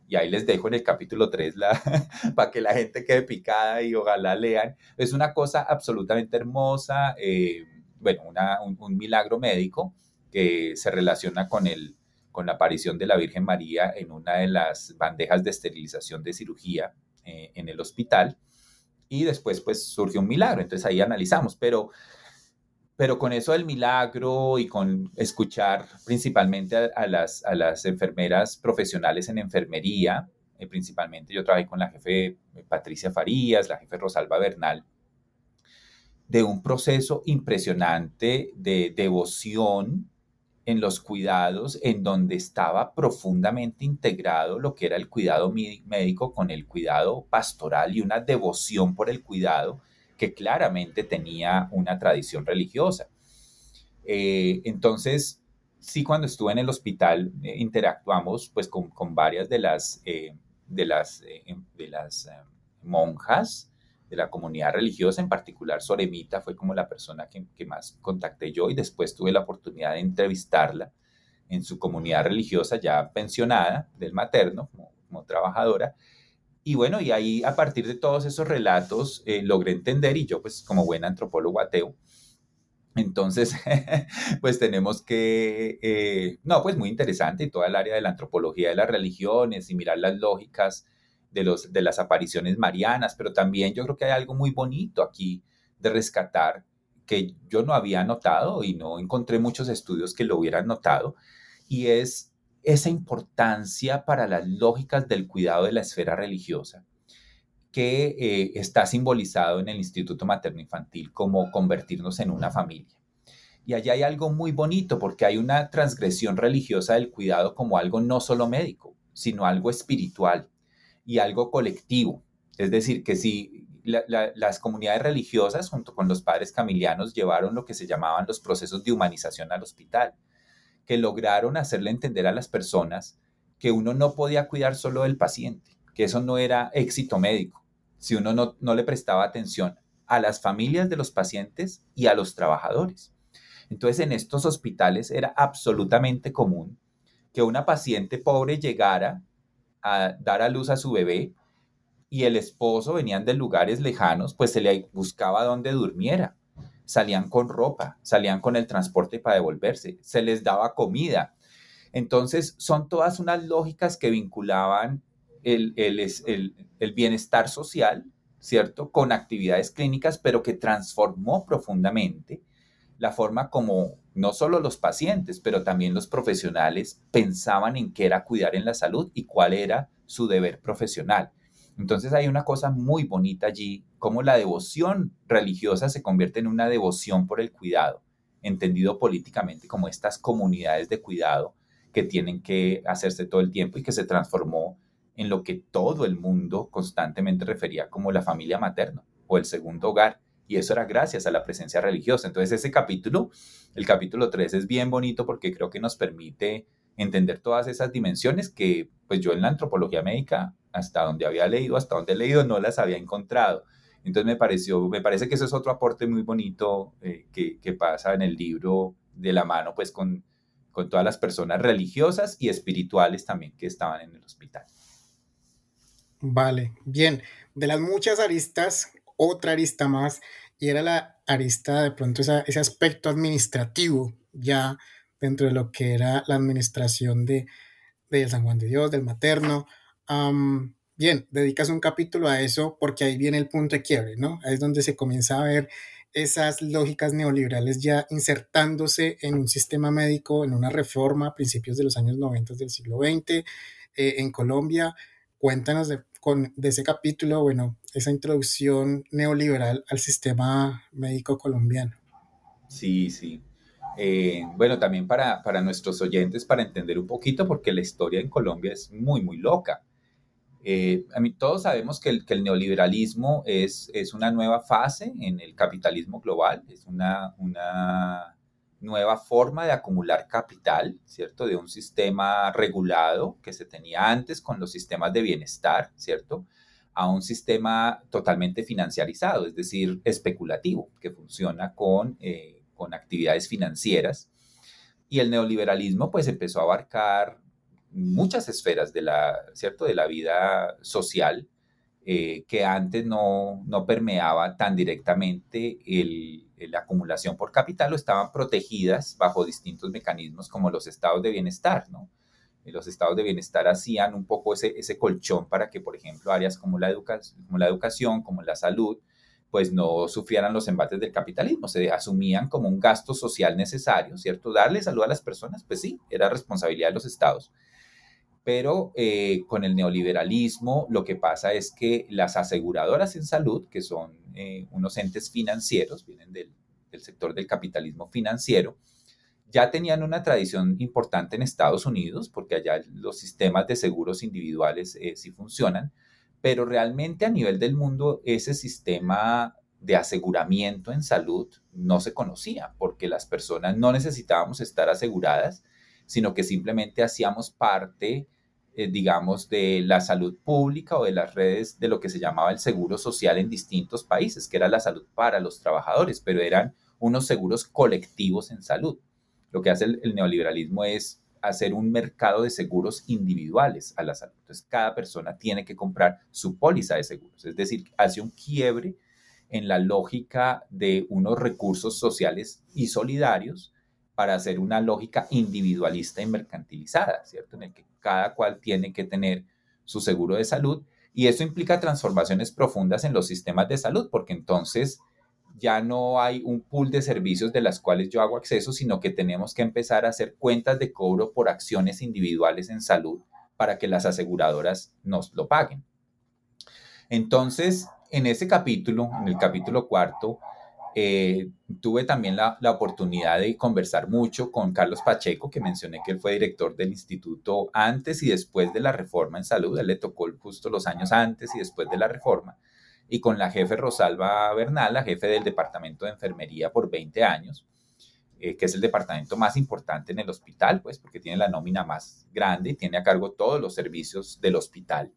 y ahí les dejo en el capítulo 3 la, para que la gente quede picada y ojalá lean. Es una cosa absolutamente hermosa, eh, bueno, un, milagro médico que se relaciona con, el, con la aparición de la Virgen María en una de las bandejas de esterilización de cirugía eh, en el hospital. Y después pues surge un milagro, entonces ahí analizamos, pero pero con eso del milagro y con escuchar principalmente a, las, a las enfermeras profesionales en enfermería, eh, principalmente yo trabajé con la jefe Patricia Farías, la jefe Rosalba Bernal, de un proceso impresionante de devoción en los cuidados, en donde estaba profundamente integrado lo que era el cuidado médico con el cuidado pastoral y una devoción por el cuidado que claramente tenía una tradición religiosa. Eh, entonces, sí, cuando estuve en el hospital eh, interactuamos pues con, varias de las, eh, de las, de las monjas de la comunidad religiosa, en particular Soremita fue como la persona que, más contacté yo y después tuve la oportunidad de entrevistarla en su comunidad religiosa ya pensionada del materno como, trabajadora. Y bueno, y ahí a partir de todos esos relatos eh, logré entender y yo pues como buen antropólogo ateo, entonces, pues tenemos que, eh, no, pues muy interesante y toda el área de la antropología de las religiones y mirar las lógicas de, los, de las apariciones marianas, pero también yo creo que hay algo muy bonito aquí de rescatar que yo no había notado y no encontré muchos estudios que lo hubieran notado, y es esa importancia para las lógicas del cuidado de la esfera religiosa que eh, está simbolizado en el Instituto Materno Infantil como convertirnos en una familia. Y allá hay algo muy bonito porque hay una transgresión religiosa del cuidado como algo no solo médico, sino algo espiritual y algo colectivo. Es decir, que si las comunidades religiosas junto con los padres camilianos llevaron lo que se llamaban los procesos de humanización al hospital, que lograron hacerle entender a las personas que uno no podía cuidar solo del paciente, que eso no era éxito médico, si uno no, no le prestaba atención a las familias de los pacientes y a los trabajadores. Entonces, en estos hospitales era absolutamente común que una paciente pobre llegara a dar a luz a su bebé y el esposo venían de lugares lejanos, pues se le buscaba donde durmiera. Salían con ropa, salían con el transporte para devolverse, se les daba comida. Entonces, son todas unas lógicas que vinculaban el, el, el, bienestar social, ¿cierto? Con actividades clínicas, pero que transformó profundamente la forma como no solo los pacientes, pero también los profesionales pensaban en qué era cuidar en la salud y cuál era su deber profesional. Entonces hay una cosa muy bonita allí, como la devoción religiosa se convierte en una devoción por el cuidado, entendido políticamente como estas comunidades de cuidado que tienen que hacerse todo el tiempo y que se transformó en lo que todo el mundo constantemente refería como la familia materna o el segundo hogar y eso era gracias a la presencia religiosa. Entonces ese capítulo, el capítulo 3 es bien bonito porque creo que nos permite entender todas esas dimensiones que pues yo en la antropología médica, hasta donde había leído, hasta donde he leído, no las había encontrado. Entonces me pareció, me parece que eso es otro aporte muy bonito eh, que, pasa en el libro de la mano pues con, con todas las personas religiosas y espirituales también que estaban en el hospital. Vale, bien. De las muchas aristas otra arista más y era la arista de pronto ese aspecto administrativo ya dentro de lo que era la administración de, de San Juan de Dios, del materno. bien, dedicas un capítulo a eso porque ahí viene el punto de quiebre, ¿no? Ahí es donde se comienza a ver esas lógicas neoliberales ya insertándose en un sistema médico, en una reforma a principios de los años 90 del siglo XX eh, en Colombia. Cuéntanos de de ese capítulo, bueno, esa introducción neoliberal al sistema médico colombiano. Sí, sí. Eh, bueno, también para, para, nuestros oyentes, para entender un poquito, porque la historia en Colombia es muy, muy loca. Eh, a mí, todos sabemos que el, que el neoliberalismo es, es, una nueva fase en el capitalismo global, es una, una nueva forma de acumular capital, ¿cierto? De un sistema regulado que se tenía antes con los sistemas de bienestar, ¿cierto? A un sistema totalmente financiarizado, es decir, especulativo, que funciona con, eh, con actividades financieras. Y el neoliberalismo pues empezó a abarcar muchas esferas de la, ¿cierto? de la vida social eh, que antes no, no permeaba tan directamente el, la acumulación por capital o estaban protegidas bajo distintos mecanismos como los estados de bienestar, ¿no? los estados de bienestar hacían un poco ese, ese colchón para que, por ejemplo, áreas como la educación, como la salud, pues no sufrieran los embates del capitalismo, se asumían como un gasto social necesario, ¿cierto? Darle salud a las personas, pues sí, era responsabilidad de los estados. Pero eh, con el neoliberalismo lo que pasa es que las aseguradoras en salud, que son eh, unos entes financieros, vienen del, sector del capitalismo financiero, ya tenían una tradición importante en Estados Unidos, porque allá los sistemas de seguros individuales eh, sí funcionan, pero realmente a nivel del mundo ese sistema de aseguramiento en salud no se conocía, porque las personas no necesitábamos estar aseguradas, sino que simplemente hacíamos parte, eh, digamos, de la salud pública o de las redes de lo que se llamaba el seguro social en distintos países, que era la salud para los trabajadores, pero eran unos seguros colectivos en salud. Lo que hace el, neoliberalismo es hacer un mercado de seguros individuales a la salud. Entonces, cada persona tiene que comprar su póliza de seguros, es decir, hace un quiebre en la lógica de unos recursos sociales y solidarios para hacer una lógica individualista y mercantilizada, ¿cierto? En el que cada cual tiene que tener su seguro de salud y eso implica transformaciones profundas en los sistemas de salud, porque entonces ya no hay un pool de servicios de las cuales yo hago acceso, sino que tenemos que empezar a hacer cuentas de cobro por acciones individuales en salud para que las aseguradoras nos lo paguen. Entonces, en ese capítulo, en el capítulo cuarto, eh, tuve también la, oportunidad de conversar mucho con Carlos Pacheco, que mencioné que él fue director del instituto antes y después de la reforma en salud. Él le tocó justo los años antes y después de la reforma. Y con la jefe Rosalba Bernal, la jefe del departamento de enfermería por 20 años, eh, que es el departamento más importante en el hospital, pues porque tiene la nómina más grande y tiene a cargo todos los servicios del hospital.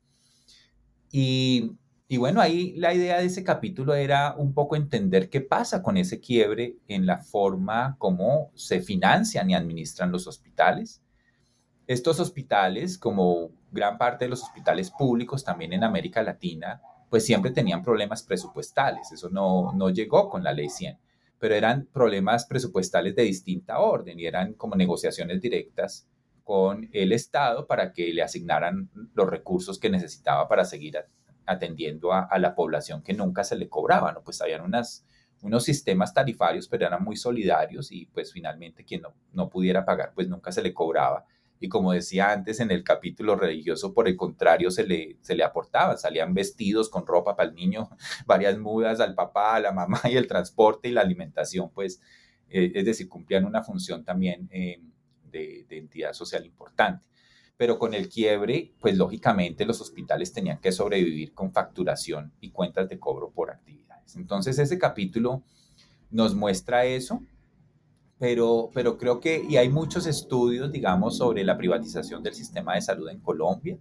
Y y bueno, ahí la idea de ese capítulo era un poco entender qué pasa con ese quiebre en la forma como se financian y administran los hospitales. Estos hospitales, como gran parte de los hospitales públicos también en América Latina, pues siempre tenían problemas presupuestales. Eso no, no llegó con la ley 100, pero eran problemas presupuestales de distinta orden y eran como negociaciones directas con el Estado para que le asignaran los recursos que necesitaba para seguir atendiendo a, la población que nunca se le cobraba, ¿no? Pues habían unas, unos sistemas tarifarios, pero eran muy solidarios y pues finalmente quien no, no pudiera pagar, pues nunca se le cobraba. Y como decía antes en el capítulo religioso, por el contrario, se le, se le aportaban, salían vestidos con ropa para el niño, varias mudas al papá, a la mamá y el transporte y la alimentación, pues, eh, es decir, cumplían una función también eh, de entidad social importante pero con el quiebre, pues lógicamente los hospitales tenían que sobrevivir con facturación y cuentas de cobro por actividades. Entonces ese capítulo nos muestra eso, pero, pero creo que, y hay muchos estudios, digamos, sobre la privatización del sistema de salud en Colombia,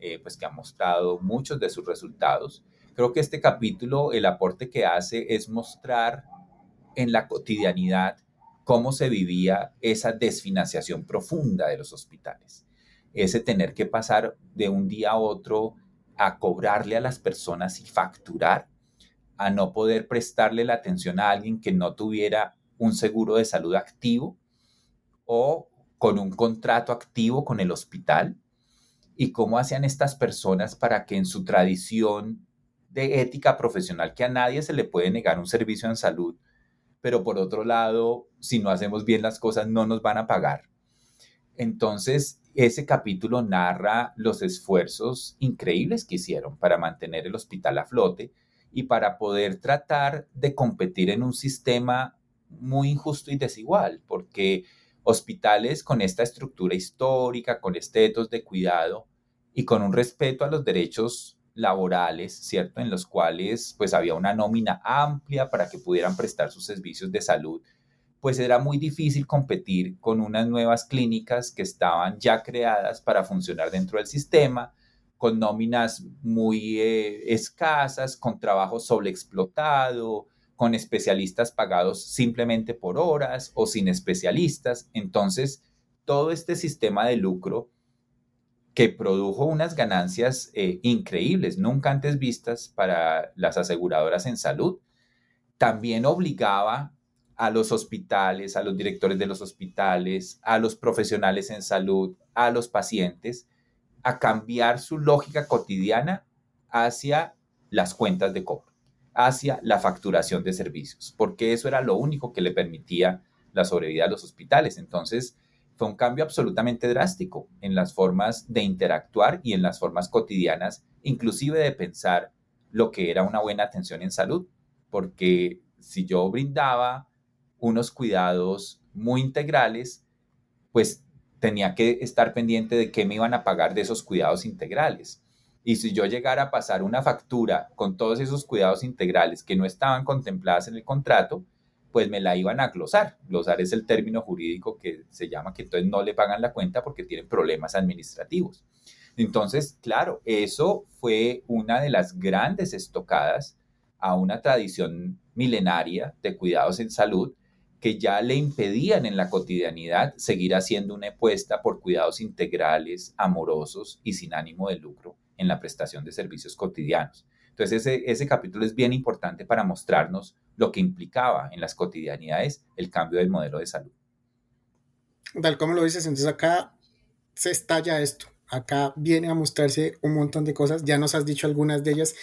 eh, pues que han mostrado muchos de sus resultados. Creo que este capítulo, el aporte que hace es mostrar en la cotidianidad cómo se vivía esa desfinanciación profunda de los hospitales ese tener que pasar de un día a otro a cobrarle a las personas y facturar, a no poder prestarle la atención a alguien que no tuviera un seguro de salud activo o con un contrato activo con el hospital y cómo hacían estas personas para que en su tradición de ética profesional, que a nadie se le puede negar un servicio en salud, pero por otro lado, si no hacemos bien las cosas, no nos van a pagar. Entonces, ese capítulo narra los esfuerzos increíbles que hicieron para mantener el hospital a flote y para poder tratar de competir en un sistema muy injusto y desigual, porque hospitales con esta estructura histórica, con este de cuidado y con un respeto a los derechos laborales, ¿cierto? En los cuales pues había una nómina amplia para que pudieran prestar sus servicios de salud pues era muy difícil competir con unas nuevas clínicas que estaban ya creadas para funcionar dentro del sistema, con nóminas muy eh, escasas, con trabajo sobreexplotado, con especialistas pagados simplemente por horas o sin especialistas. Entonces, todo este sistema de lucro que produjo unas ganancias eh, increíbles, nunca antes vistas para las aseguradoras en salud, también obligaba a los hospitales, a los directores de los hospitales, a los profesionales en salud, a los pacientes, a cambiar su lógica cotidiana hacia las cuentas de cobro, hacia la facturación de servicios, porque eso era lo único que le permitía la sobrevida a los hospitales. Entonces, fue un cambio absolutamente drástico en las formas de interactuar y en las formas cotidianas, inclusive de pensar lo que era una buena atención en salud, porque si yo brindaba unos cuidados muy integrales, pues tenía que estar pendiente de qué me iban a pagar de esos cuidados integrales. Y si yo llegara a pasar una factura con todos esos cuidados integrales que no estaban contempladas en el contrato, pues me la iban a glosar. Glosar es el término jurídico que se llama que entonces no le pagan la cuenta porque tienen problemas administrativos. Entonces, claro, eso fue una de las grandes estocadas a una tradición milenaria de cuidados en salud que ya le impedían en la cotidianidad seguir haciendo una apuesta por cuidados integrales, amorosos y sin ánimo de lucro en la prestación de servicios cotidianos. Entonces ese, ese capítulo es bien importante para mostrarnos lo que implicaba en las cotidianidades el cambio del modelo de salud. Tal como lo dices, entonces acá se estalla esto. Acá viene a mostrarse un montón de cosas. Ya nos has dicho algunas de ellas.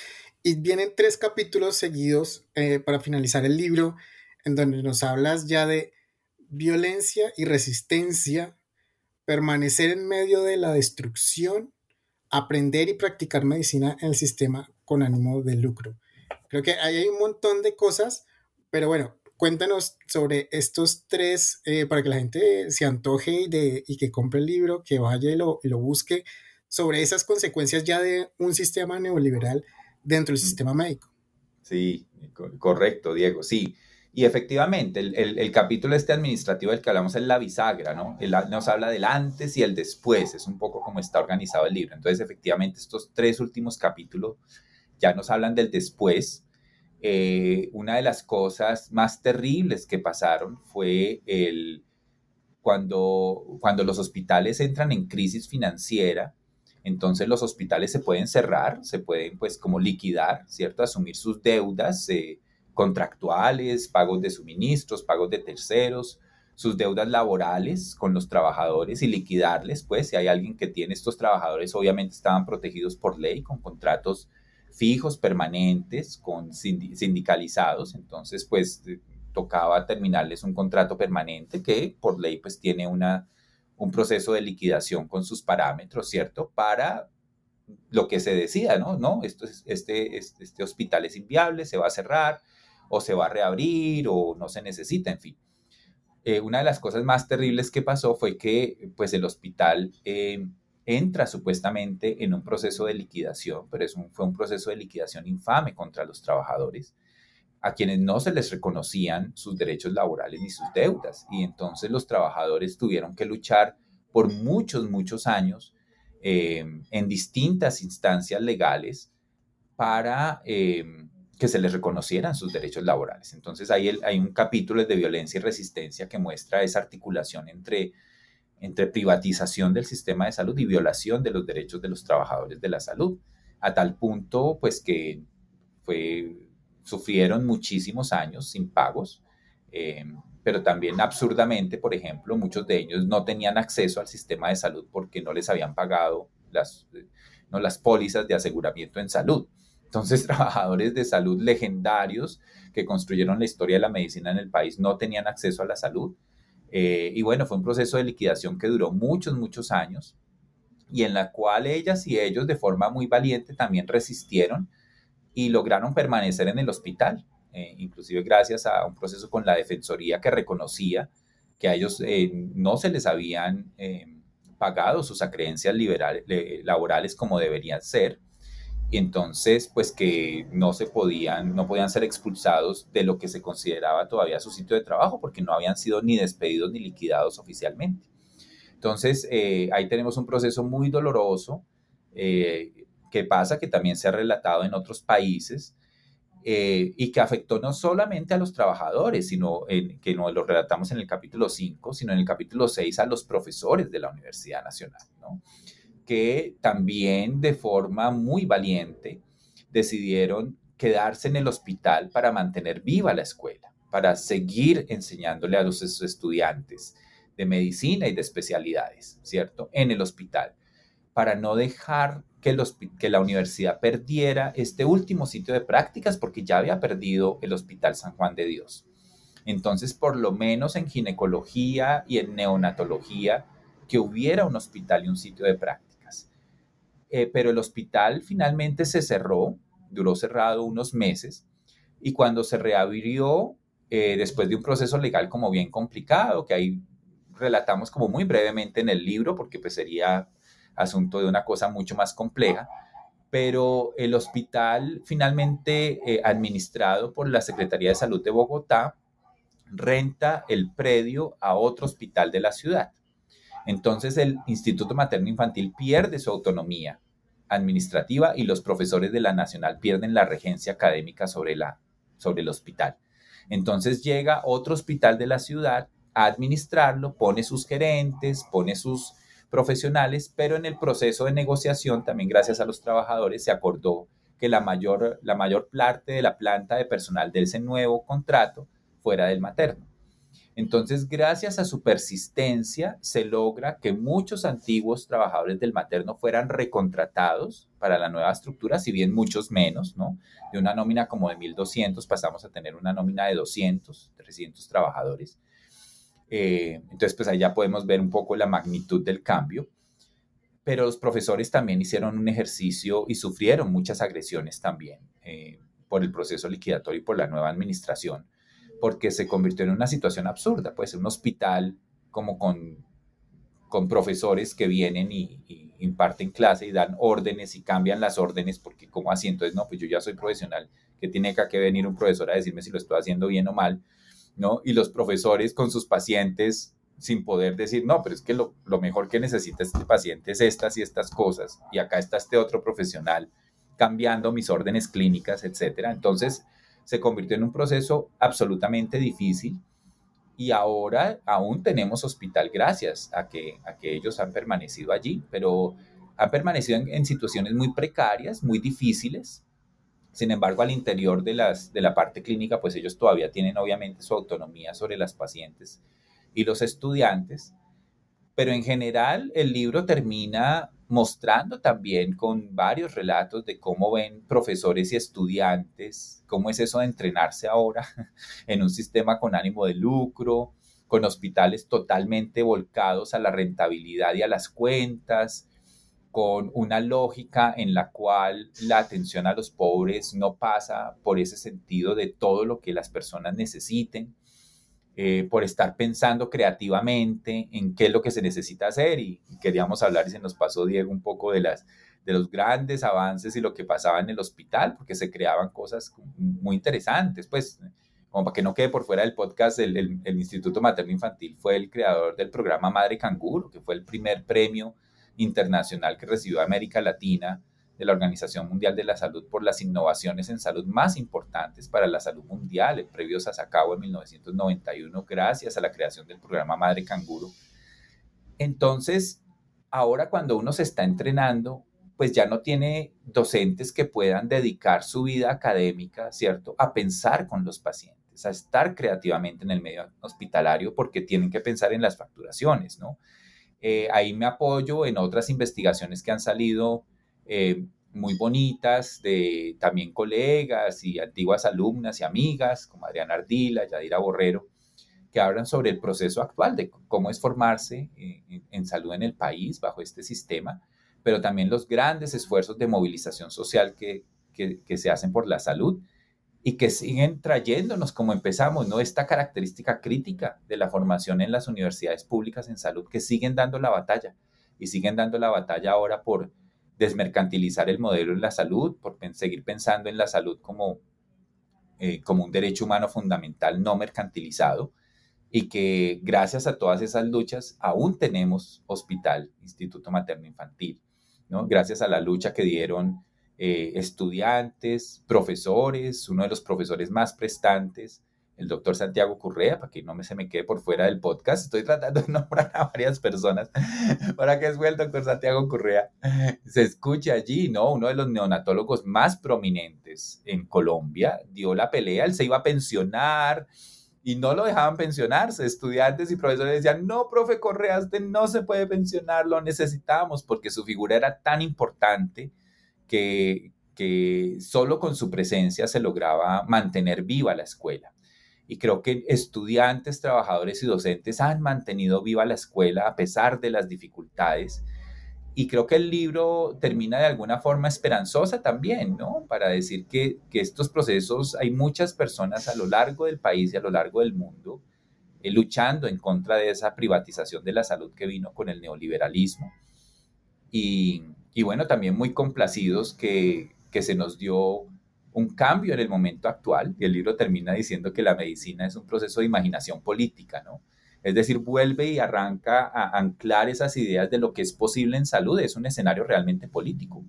Y vienen tres capítulos seguidos eh, para finalizar el libro en donde nos hablas ya de violencia y resistencia, permanecer en medio de la destrucción, aprender y practicar medicina en el sistema con ánimo de lucro. Creo que ahí hay un montón de cosas, pero bueno, cuéntanos sobre estos tres eh, para que la gente se antoje y, de, y que compre el libro, que vaya y lo, y lo busque, sobre esas consecuencias ya de un sistema neoliberal dentro del sistema médico. Sí, correcto, Diego, sí. Y efectivamente, el, capítulo este administrativo del que hablamos es la bisagra, ¿no? nos habla del antes y el después, es un poco como está organizado el libro. Entonces, efectivamente, estos tres últimos capítulos ya nos hablan del después. Eh, una de las cosas más terribles que pasaron fue el, cuando, cuando los hospitales entran en crisis financiera, entonces los hospitales se pueden cerrar, se pueden pues como liquidar, ¿cierto? Asumir sus deudas. Eh, contractuales, pagos de suministros, pagos de terceros, sus deudas laborales con los trabajadores y liquidarles, pues si hay alguien que tiene estos trabajadores, obviamente estaban protegidos por ley con contratos fijos, permanentes, con sindicalizados, entonces pues eh, tocaba terminarles un contrato permanente que por ley pues tiene una, un proceso de liquidación con sus parámetros, ¿cierto? Para lo que se decida, ¿no? No, este, este, este hospital es inviable, se va a cerrar, o se va a reabrir o no se necesita, en fin. Eh, una de las cosas más terribles que pasó fue que pues el hospital eh, entra supuestamente en un proceso de liquidación, pero es fue un proceso de liquidación infame contra los trabajadores, a quienes no se les reconocían sus derechos laborales ni sus deudas. Y entonces los trabajadores tuvieron que luchar por muchos, muchos años eh, en distintas instancias legales para que se les reconocieran sus derechos laborales. Entonces hay, un capítulo de violencia y resistencia que muestra esa articulación entre, entre privatización del sistema de salud y violación de los derechos de los trabajadores de la salud, a tal punto pues que sufrieron muchísimos años sin pagos, eh, pero también absurdamente, por ejemplo, muchos de ellos no tenían acceso al sistema de salud porque no les habían pagado las, no, las pólizas de aseguramiento en salud. Entonces, trabajadores de salud legendarios que construyeron la historia de la medicina en el país no tenían acceso a la salud. Eh, y bueno, fue un proceso de liquidación que duró muchos, muchos años y en la cual ellas y ellos de forma muy valiente también resistieron y lograron permanecer en el hospital, eh, inclusive gracias a un proceso con la Defensoría que reconocía que a ellos eh, no se les habían pagado sus acreencias laborales como deberían ser y entonces pues que no se podían, no podían ser expulsados de lo que se consideraba todavía su sitio de trabajo porque no habían sido ni despedidos ni liquidados oficialmente. Entonces eh, ahí tenemos un proceso muy doloroso eh, que pasa, que también se ha relatado en otros países eh, y que afectó no solamente a los trabajadores, sino en, que no lo relatamos en el capítulo 5, sino en el capítulo 6 a los profesores de la Universidad Nacional. ¿no? Que también de forma muy valiente decidieron quedarse en el hospital para mantener viva la escuela, para seguir enseñándole a los estudiantes de medicina y de especialidades, ¿cierto? En el hospital, para no dejar que, que la universidad perdiera este último sitio de prácticas porque ya había perdido el Hospital San Juan de Dios. Entonces, por lo menos en ginecología y en neonatología, que hubiera un hospital y un sitio de prácticas. Eh, pero el hospital finalmente se cerró, duró cerrado unos meses, y cuando se reabrió, eh, después de un proceso legal como bien complicado, que ahí relatamos como muy brevemente en el libro, porque pues sería asunto de una cosa mucho más compleja, pero el hospital finalmente eh, administrado por la Secretaría de Salud de Bogotá renta el predio a otro hospital de la ciudad. Entonces el Instituto Materno Infantil pierde su autonomía administrativa y los profesores de la Nacional pierden la regencia académica sobre, la, sobre el hospital. Entonces llega otro hospital de la ciudad a administrarlo, pone sus gerentes, pone sus profesionales, pero en el proceso de negociación, también gracias a los trabajadores, se acordó que la mayor, la mayor parte de la planta de personal de ese nuevo contrato fuera del materno. Entonces, gracias a su persistencia, se logra que muchos antiguos trabajadores del materno fueran recontratados para la nueva estructura, si bien muchos menos, ¿no? De una nómina como de 1.200 pasamos a tener una nómina de 200, 300 trabajadores. Eh, entonces, pues ahí ya podemos ver un poco la magnitud del cambio. Pero los profesores también hicieron un ejercicio y sufrieron muchas agresiones también eh, por el proceso liquidatorio y por la nueva administración, porque se convirtió en una situación absurda. Puede ser un hospital como con, con profesores que vienen y, y imparten clase y dan órdenes y cambian las órdenes, porque como así, entonces, no, pues yo ya soy profesional, que tiene que venir un profesor a decirme si lo estoy haciendo bien o mal ¿no? Y los profesores con sus pacientes sin poder decir, no, pero es que lo, mejor que necesita este paciente es estas y estas cosas, y acá está este otro profesional cambiando mis órdenes clínicas, etcétera. Entonces, se convirtió en un proceso absolutamente difícil y ahora aún tenemos hospital gracias a que, a que ellos han permanecido allí, pero han permanecido en situaciones muy precarias, muy difíciles, sin embargo, al interior de, las, de la parte clínica, pues ellos todavía tienen obviamente su autonomía sobre las pacientes y los estudiantes, pero en general el libro termina mostrando también con varios relatos de cómo ven profesores y estudiantes, cómo es eso de entrenarse ahora en un sistema con ánimo de lucro, con hospitales totalmente volcados a la rentabilidad y a las cuentas, con una lógica en la cual la atención a los pobres no pasa por ese sentido de todo lo que las personas necesiten, eh, por estar pensando creativamente en qué es lo que se necesita hacer. Y, queríamos hablar, y se nos pasó Diego un poco de, las, de los grandes avances y lo que pasaba en el hospital, porque se creaban cosas muy interesantes, pues como para que no quede por fuera del podcast, el, el Instituto Materno Infantil fue el creador del programa Madre Canguro, que fue el primer premio internacional que recibió América Latina de la Organización Mundial de la Salud por las innovaciones en salud más importantes para la salud mundial, el previo Sasacabo en 1991, gracias a la creación del programa Madre Canguro. Entonces, ahora cuando uno se está entrenando, pues ya no tiene docentes que puedan dedicar su vida académica, ¿cierto?, a pensar con los pacientes, a estar creativamente en el medio hospitalario, porque tienen que pensar en las facturaciones, ¿no? Eh, ahí me apoyo en otras investigaciones que han salido eh, muy bonitas de también colegas y antiguas alumnas y amigas como Adriana Ardila, Yadira Borrero, que hablan sobre el proceso actual de cómo es formarse eh, en salud en el país bajo este sistema, pero también los grandes esfuerzos de movilización social que, que se hacen por la salud y que siguen trayéndonos, como empezamos, ¿no? Esta característica crítica de la formación en las universidades públicas en salud, que siguen dando la batalla y siguen dando la batalla ahora por desmercantilizar el modelo en la salud, por seguir pensando en la salud como, eh, como un derecho humano fundamental no mercantilizado y que gracias a todas esas luchas aún tenemos hospital, Instituto Materno Infantil, ¿no? Gracias a la lucha que dieron eh, estudiantes, profesores, uno de los profesores más prestantes, el doctor Santiago Currea, para que no me, se me quede por fuera del podcast, estoy tratando de nombrar a varias personas para que fue el doctor Santiago Currea, se escuche allí, ¿no? Uno de los neonatólogos más prominentes en Colombia, dio la pelea, él se iba a pensionar y no lo dejaban pensionarse, estudiantes y profesores decían, no, profe Correa, usted no se puede pensionar, lo necesitamos porque su figura era tan importante que, que solo con su presencia se lograba mantener viva la escuela. Y creo que estudiantes, trabajadores y docentes han mantenido viva la escuela a pesar de las dificultades. Y creo que el libro termina de alguna forma esperanzosa también, ¿no? Para decir que, que estos procesos, hay muchas personas a lo largo del país y a lo largo del mundo eh, luchando en contra de esa privatización de la salud que vino con el neoliberalismo. Y, y bueno, también muy complacidos que, que se nos dio un cambio en el momento actual, y el libro termina diciendo que la medicina es un proceso de imaginación política, ¿no? Es decir, vuelve y arranca a anclar esas ideas de lo que es posible en salud, es un escenario realmente político.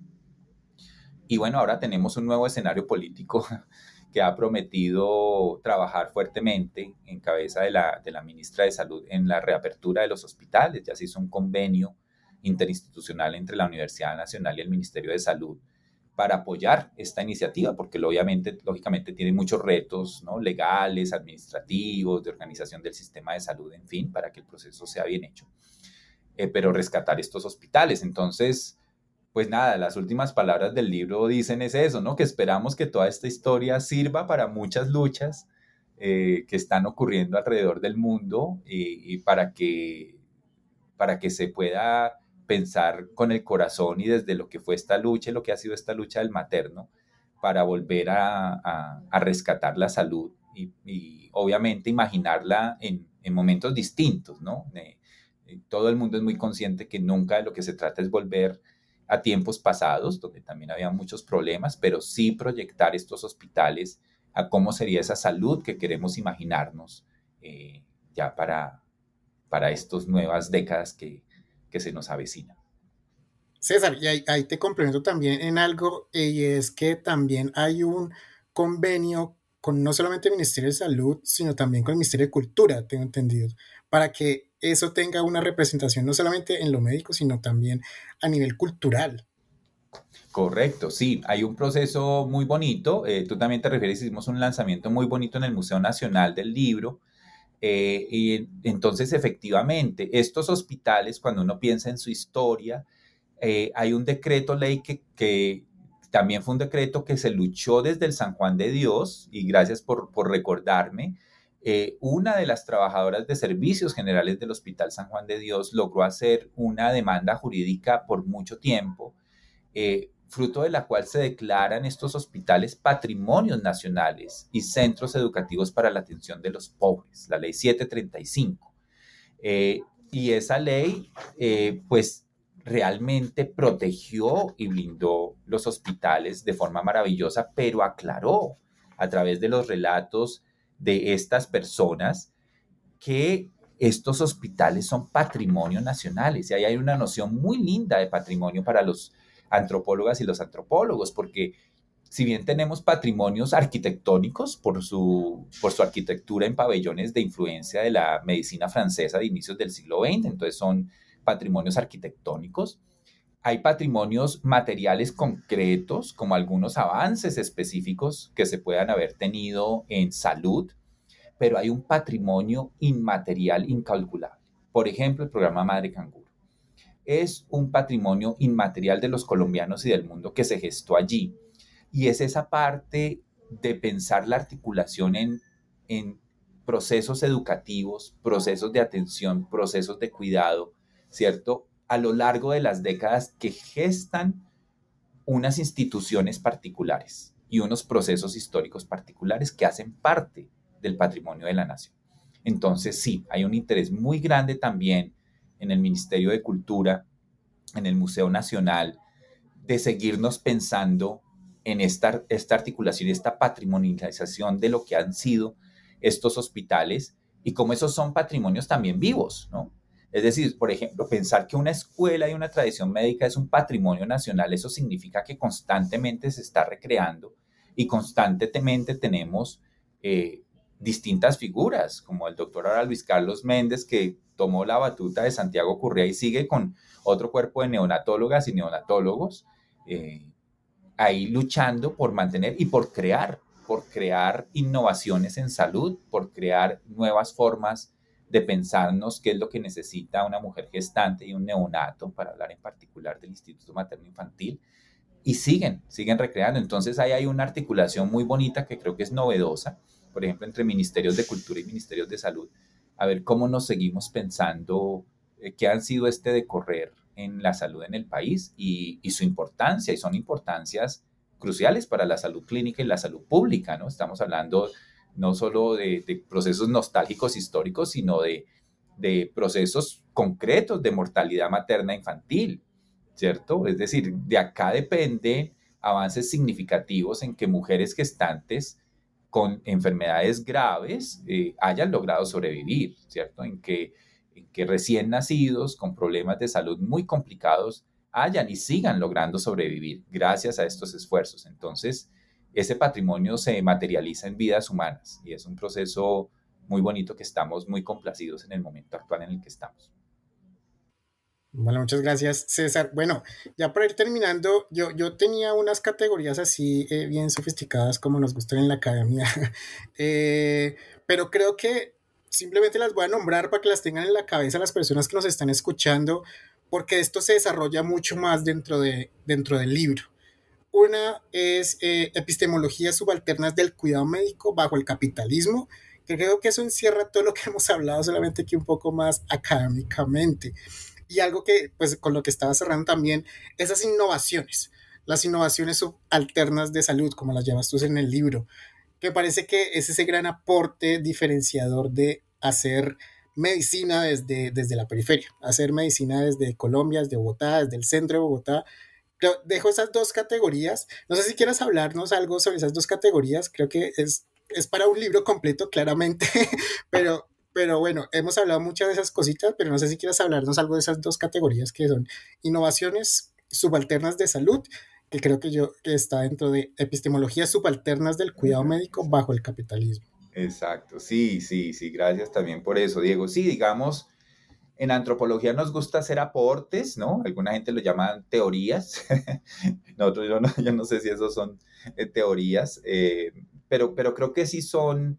Y bueno, ahora tenemos un nuevo escenario político que ha prometido trabajar fuertemente en cabeza de la, de la ministra de Salud en la reapertura de los hospitales. Ya se hizo un convenio interinstitucional entre la Universidad Nacional y el Ministerio de Salud para apoyar esta iniciativa, porque obviamente, lógicamente, tiene muchos retos ¿no? legales, administrativos, de organización del sistema de salud, en fin, para que el proceso sea bien hecho. Eh, pero rescatar estos hospitales. Entonces, pues nada, las últimas palabras del libro dicen es eso, ¿no? Que esperamos que toda esta historia sirva para muchas luchas eh, que están ocurriendo alrededor del mundo y, y para, que, para que se pueda pensar con el corazón y desde lo que fue esta lucha y lo que ha sido esta lucha del materno para volver a, rescatar la salud y, obviamente imaginarla en, momentos distintos, ¿no? Eh, todo el mundo es muy consciente que nunca de lo que se trata es volver a tiempos pasados, donde también había muchos problemas, pero sí proyectar estos hospitales a cómo sería esa salud que queremos imaginarnos eh, ya para, para estas nuevas décadas que, que se nos avecina. César, y ahí, te complemento también en algo, y es que también hay un convenio con no solamente el Ministerio de Salud, sino también con el Ministerio de Cultura, tengo entendido, para que eso tenga una representación no solamente en lo médico, sino también a nivel cultural. Correcto, sí, hay un proceso muy bonito. Eh, tú también te refieres, hicimos un lanzamiento muy bonito en el Museo Nacional del Libro, eh, y entonces, efectivamente, estos hospitales, cuando uno piensa en su historia, eh, hay un decreto ley que, también fue un decreto que se luchó desde el San Juan de Dios, y gracias por, recordarme, eh, una de las trabajadoras de servicios generales del Hospital San Juan de Dios logró hacer una demanda jurídica por mucho tiempo fruto de la cual se declaran estos hospitales patrimonios nacionales y centros educativos para la atención de los pobres, la ley 735. Eh, y esa ley, eh, pues, realmente protegió y blindó los hospitales de forma maravillosa, pero aclaró a través de los relatos de estas personas que estos hospitales son patrimonio nacionales y ahí hay una noción muy linda de patrimonio para los antropólogas y los antropólogos, porque si bien tenemos patrimonios arquitectónicos por su, por su arquitectura en pabellones de influencia de la medicina francesa de inicios del siglo XX, entonces son patrimonios arquitectónicos, hay patrimonios materiales concretos, como algunos avances específicos que se puedan haber tenido en salud, pero hay un patrimonio inmaterial incalculable. Por ejemplo, el programa Madre Canguro es un patrimonio inmaterial de los colombianos y del mundo que se gestó allí. Y es esa parte de pensar la articulación en, en procesos educativos, procesos de atención, procesos de cuidado, ¿cierto? A lo largo de las décadas que gestan unas instituciones particulares y unos procesos históricos particulares que hacen parte del patrimonio de la nación. Entonces, sí, hay un interés muy grande también en el Ministerio de Cultura, en el Museo Nacional, de seguirnos pensando en esta, esta articulación, esta patrimonialización de lo que han sido estos hospitales y cómo esos son patrimonios también vivos, ¿no? Es decir, por ejemplo, pensar que una escuela y una tradición médica es un patrimonio nacional, eso significa que constantemente se está recreando y constantemente tenemos eh, distintas figuras, como el doctor ahora Carlos Méndez, que tomó la batuta de Santiago Currea y sigue con otro cuerpo de neonatólogas y neonatólogos eh, ahí luchando por mantener y por crear, por crear innovaciones en salud, por crear nuevas formas de pensarnos qué es lo que necesita una mujer gestante y un neonato, para hablar en particular del Instituto Materno Infantil, y siguen, siguen recreando. Entonces ahí hay una articulación muy bonita que creo que es novedosa por ejemplo, entre ministerios de cultura y ministerios de salud, a ver cómo nos seguimos pensando eh, qué han sido este de correr en la salud en el país y, su importancia, y son importancias cruciales para la salud clínica y la salud pública, ¿no? Estamos hablando no solo de, procesos nostálgicos históricos, sino de, de procesos concretos de mortalidad materna infantil, ¿cierto? Es decir, de acá depende avances significativos en que mujeres gestantes con enfermedades graves eh, hayan logrado sobrevivir, ¿cierto? En que, en que recién nacidos con problemas de salud muy complicados hayan y sigan logrando sobrevivir gracias a estos esfuerzos. Entonces, ese patrimonio se materializa en vidas humanas y es un proceso muy bonito que estamos muy complacidos en el momento actual en el que estamos. Bueno, muchas gracias, César. Bueno, ya para ir terminando, yo, yo tenía unas categorías así eh, bien sofisticadas como nos gustan en la academia, eh, pero creo que simplemente las voy a nombrar para que las tengan en la cabeza las personas que nos están escuchando, porque esto se desarrolla mucho más dentro, de, dentro del libro. Una es eh, epistemologías subalternas del cuidado médico bajo el capitalismo, que creo que eso encierra todo lo que hemos hablado, solamente que un poco más académicamente. Y algo que, pues, con lo que estaba cerrando también, esas innovaciones, las innovaciones subalternas de salud, como las llamas tú en el libro, que parece que es ese gran aporte diferenciador de hacer medicina desde, desde la periferia, hacer medicina desde Colombia, desde Bogotá, desde el centro de Bogotá. dejo esas dos categorías. No sé si quieras hablarnos algo sobre esas dos categorías. Creo que es, es para un libro completo, claramente, pero, pero bueno, hemos hablado muchas de esas cositas, pero no sé si quieras hablarnos algo de esas dos categorías que son innovaciones subalternas de salud, que creo que yo que está dentro de epistemologías subalternas del cuidado médico bajo el capitalismo. Exacto, sí, sí, sí, gracias también por eso, Diego. Sí, digamos, en antropología nos gusta hacer aportes, ¿no? Alguna gente lo llama teorías. Nosotros, yo no, yo no sé si esos son eh, teorías, eh, pero, pero creo que sí son,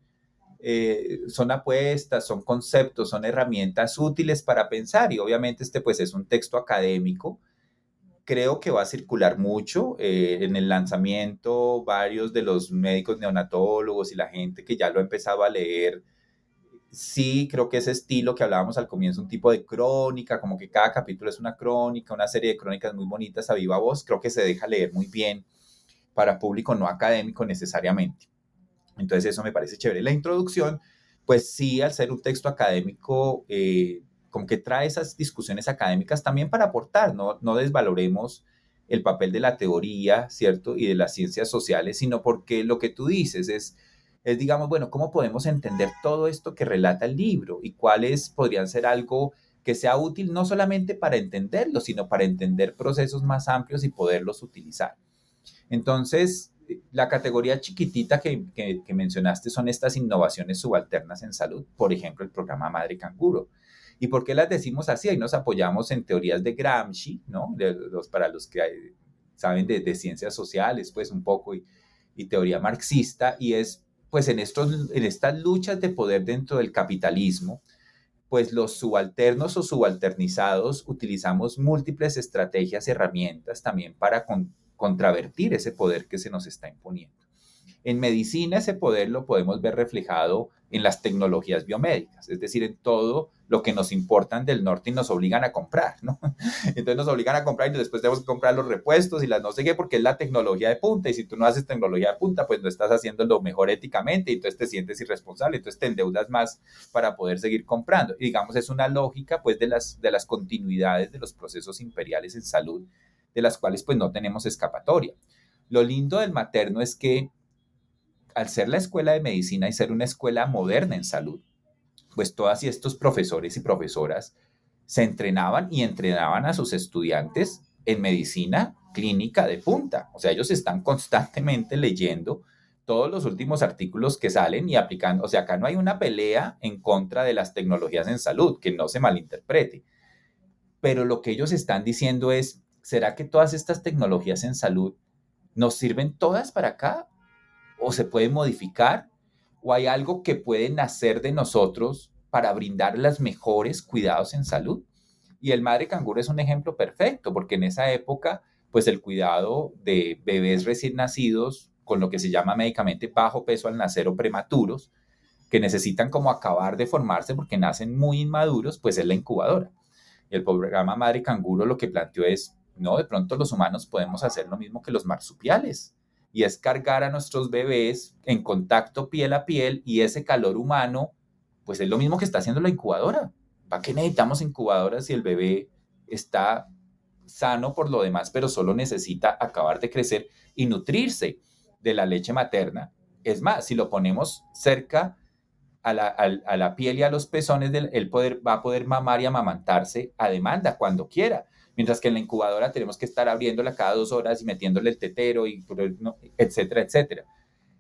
eh, son apuestas, son conceptos, son herramientas útiles para pensar y obviamente este pues es un texto académico creo que va a circular mucho. Eh, en el lanzamiento, varios de los médicos neonatólogos y la gente que ya lo ha empezado a leer, sí creo que ese estilo que hablábamos al comienzo, un tipo de crónica, como que cada capítulo es una crónica, una serie de crónicas muy bonitas a viva voz, creo que se deja leer muy bien para público no académico necesariamente. Entonces eso me parece chévere. La introducción, pues sí, al ser un texto académico, eh, como que trae esas discusiones académicas también para aportar, no, no desvaloremos el papel de la teoría, ¿cierto? Y de las ciencias sociales, sino porque lo que tú dices es, es, digamos, bueno, ¿cómo podemos entender todo esto que relata el libro y cuáles podrían ser algo que sea útil no solamente para entenderlo, sino para entender procesos más amplios y poderlos utilizar? Entonces, la categoría chiquitita que, mencionaste son estas innovaciones subalternas en salud, por ejemplo, el programa Madre Canguro ¿Y por qué las decimos así? Ahí nos apoyamos en teorías de Gramsci, ¿no? De los, para los que saben de, ciencias sociales, pues un poco, y, teoría marxista, y es, pues en, estos, en estas luchas de poder dentro del capitalismo, pues los subalternos o subalternizados utilizamos múltiples estrategias y herramientas también para contravertir ese poder que se nos está imponiendo. En medicina ese poder lo podemos ver reflejado en las tecnologías biomédicas, es decir, en todo lo que nos importan del norte y nos obligan a comprar, ¿no? Entonces nos obligan a comprar y después tenemos que comprar los repuestos y las no sé qué porque es la tecnología de punta y si tú no haces tecnología de punta, pues no estás haciendo lo mejor éticamente y entonces te sientes irresponsable, entonces te endeudas más para poder seguir comprando. Y digamos, es una lógica pues de las, de las continuidades de los procesos imperiales en salud, de las cuales pues no tenemos escapatoria. Lo lindo del materno es que al ser la escuela de medicina y ser una escuela moderna en salud, pues todas y estos profesores y profesoras se entrenaban y entrenaban a sus estudiantes en medicina clínica de punta. O sea, ellos están constantemente leyendo todos los últimos artículos que salen y aplicando. O sea, acá no hay una pelea en contra de las tecnologías en salud, que no se malinterprete. Pero lo que ellos están diciendo es, ¿será que todas estas tecnologías en salud nos sirven todas para acá? ¿O se pueden modificar? o hay algo que puede nacer de nosotros para brindar los mejores cuidados en salud. Y el madre canguro es un ejemplo perfecto, porque en esa época, pues el cuidado de bebés recién nacidos con lo que se llama médicamente bajo peso al nacer o prematuros, que necesitan como acabar de formarse porque nacen muy inmaduros, pues es la incubadora. El programa Madre Canguro lo que planteó es, no, de pronto los humanos podemos hacer lo mismo que los marsupiales, y es cargar a nuestros bebés en contacto piel a piel y ese calor humano, pues es lo mismo que está haciendo la incubadora. ¿Para qué necesitamos incubadoras si el bebé está sano por lo demás, pero solo necesita acabar de crecer y nutrirse de la leche materna? Es más, si lo ponemos cerca a la, piel y a los pezones, del, él va a poder mamar y amamantarse a demanda cuando quiera. Mientras que en la incubadora tenemos que estar abriéndola cada dos horas y metiéndole el tetero, y, etcétera, etcétera.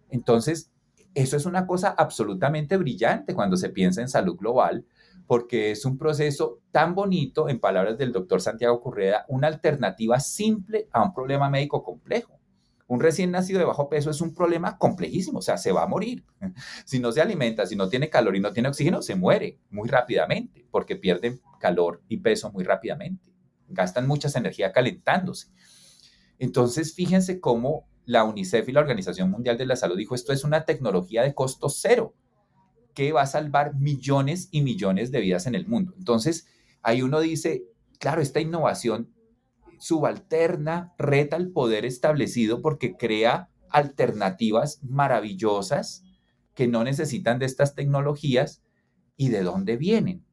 Entonces, eso es una cosa absolutamente brillante cuando se piensa en salud global, porque es un proceso tan bonito, en palabras del doctor Santiago Curreda, una alternativa simple a un problema médico complejo. Un recién nacido de bajo peso es un problema complejísimo, o sea, se va a morir. Si no se alimenta, si no tiene calor y no tiene oxígeno, se muere muy rápidamente porque pierden calor y peso muy rápidamente. Gastan mucha energía calentándose. Entonces, fíjense cómo la UNICEF y la Organización Mundial de la Salud dijo, esto es una tecnología de costo cero que va a salvar millones y millones de vidas en el mundo. Entonces, ahí uno dice, claro, esta innovación subalterna, reta el poder establecido porque crea alternativas maravillosas que no necesitan de estas tecnologías y de dónde vienen.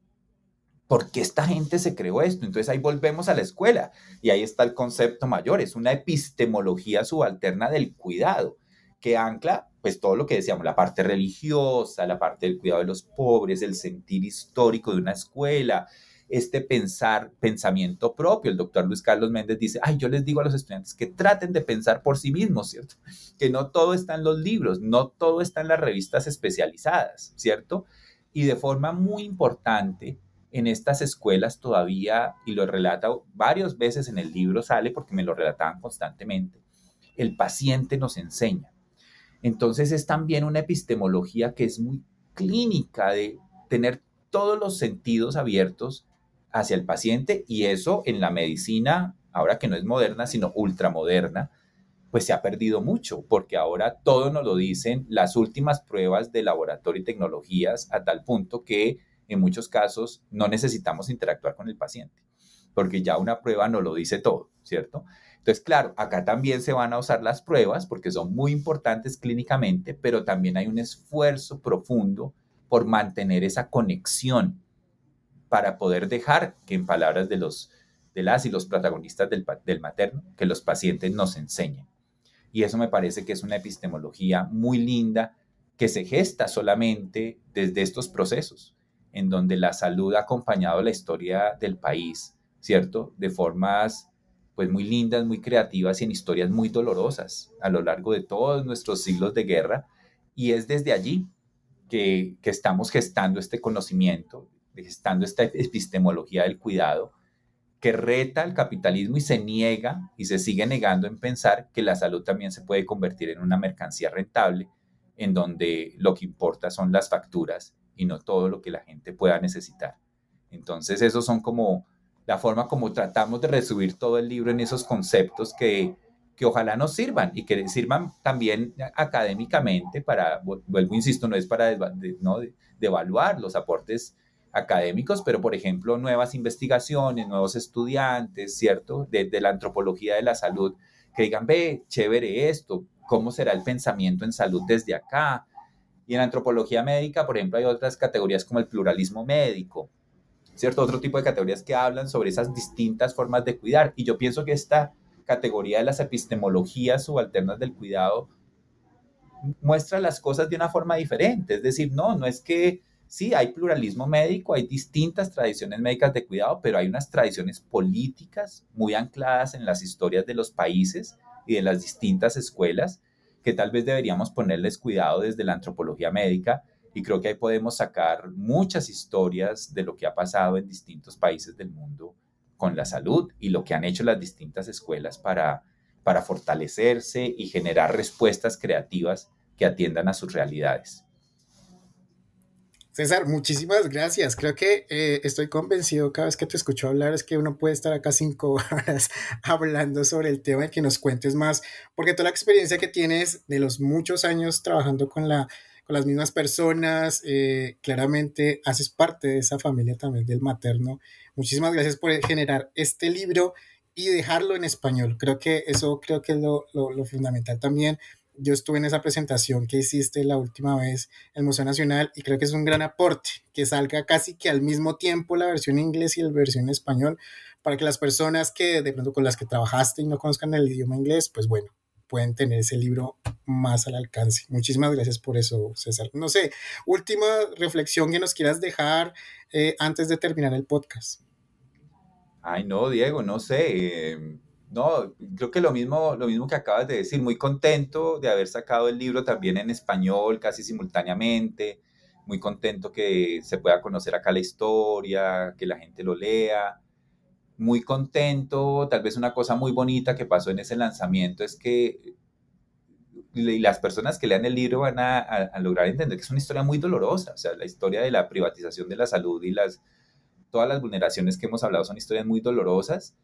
¿Por qué esta gente se creó esto? Entonces ahí volvemos a la escuela y ahí está el concepto mayor, es una epistemología subalterna del cuidado que ancla pues todo lo que decíamos, la parte religiosa, la parte del cuidado de los pobres, el sentir histórico de una escuela, este pensar, pensamiento propio. El doctor Luis Carlos Méndez dice, ay, yo les digo a los estudiantes que traten de pensar por sí mismos, ¿cierto? Que no todo está en los libros, no todo está en las revistas especializadas, ¿cierto? Y de forma muy importante, en estas escuelas todavía, y lo relata varias veces en el libro, sale porque me lo relataban constantemente, el paciente nos enseña. Entonces es también una epistemología que es muy clínica de tener todos los sentidos abiertos hacia el paciente y eso en la medicina, ahora que no es moderna, sino ultramoderna, pues se ha perdido mucho, porque ahora todo nos lo dicen las últimas pruebas de laboratorio y tecnologías a tal punto que en muchos casos no necesitamos interactuar con el paciente, porque ya una prueba nos lo dice todo, ¿cierto? Entonces, claro, acá también se van a usar las pruebas porque son muy importantes clínicamente, pero también hay un esfuerzo profundo por mantener esa conexión para poder dejar que en palabras de, los, de las y los protagonistas del, del materno, que los pacientes nos enseñen. Y eso me parece que es una epistemología muy linda que se gesta solamente desde estos procesos, en donde la salud ha acompañado la historia del país, ¿cierto? De formas pues muy lindas, muy creativas y en historias muy dolorosas a lo largo de todos nuestros siglos de guerra. Y es desde allí que, que estamos gestando este conocimiento, gestando esta epistemología del cuidado que reta al capitalismo y se niega y se sigue negando en pensar que la salud también se puede convertir en una mercancía rentable en donde lo que importa son las facturas y no todo lo que la gente pueda necesitar. Entonces, esos son como la forma como tratamos de resumir todo el libro en esos conceptos que, que ojalá nos sirvan y que sirvan también académicamente para, vuelvo, insisto, no es para ¿no? devaluar los aportes académicos, pero por ejemplo, nuevas investigaciones, nuevos estudiantes, ¿cierto? Desde la antropología de la salud, que digan, ve, chévere esto, ¿cómo será el pensamiento en salud desde acá? Y en antropología médica, por ejemplo, hay otras categorías como el pluralismo médico, ¿cierto? Otro tipo de categorías que hablan sobre esas distintas formas de cuidar. Y yo pienso que esta categoría de las epistemologías subalternas del cuidado muestra las cosas de una forma diferente. Es decir, no, no es que sí, hay pluralismo médico, hay distintas tradiciones médicas de cuidado, pero hay unas tradiciones políticas muy ancladas en las historias de los países y de las distintas escuelas que tal vez deberíamos ponerles cuidado desde la antropología médica y creo que ahí podemos sacar muchas historias de lo que ha pasado en distintos países del mundo con la salud y lo que han hecho las distintas escuelas para, para fortalecerse y generar respuestas creativas que atiendan a sus realidades. César, muchísimas gracias. Creo que eh, estoy convencido cada vez que te escucho hablar es que uno puede estar acá cinco horas hablando sobre el tema y que nos cuentes más, porque toda la experiencia que tienes de los muchos años trabajando con, la, con las mismas personas, eh, claramente haces parte de esa familia también del materno. Muchísimas gracias por generar este libro y dejarlo en español. Creo que eso creo que es lo, lo, lo fundamental también yo estuve en esa presentación que hiciste la última vez en el Museo Nacional y creo que es un gran aporte que salga casi que al mismo tiempo la versión inglés y la versión español para que las personas que de pronto con las que trabajaste y no conozcan el idioma inglés, pues bueno, pueden tener ese libro más al alcance. Muchísimas gracias por eso, César. No sé, última reflexión que nos quieras dejar eh, antes de terminar el podcast. Ay, no, Diego, no sé. Eh no, creo que lo mismo, lo mismo que acabas de decir, muy contento de haber sacado el libro también en español casi simultáneamente, muy contento que se pueda conocer acá la historia, que la gente lo lea, muy contento, tal vez una cosa muy bonita que pasó en ese lanzamiento es que las personas que lean el libro van a, a, lograr entender que es una historia muy dolorosa, o sea, la historia de la privatización de la salud y las, todas las vulneraciones que hemos hablado son historias muy dolorosas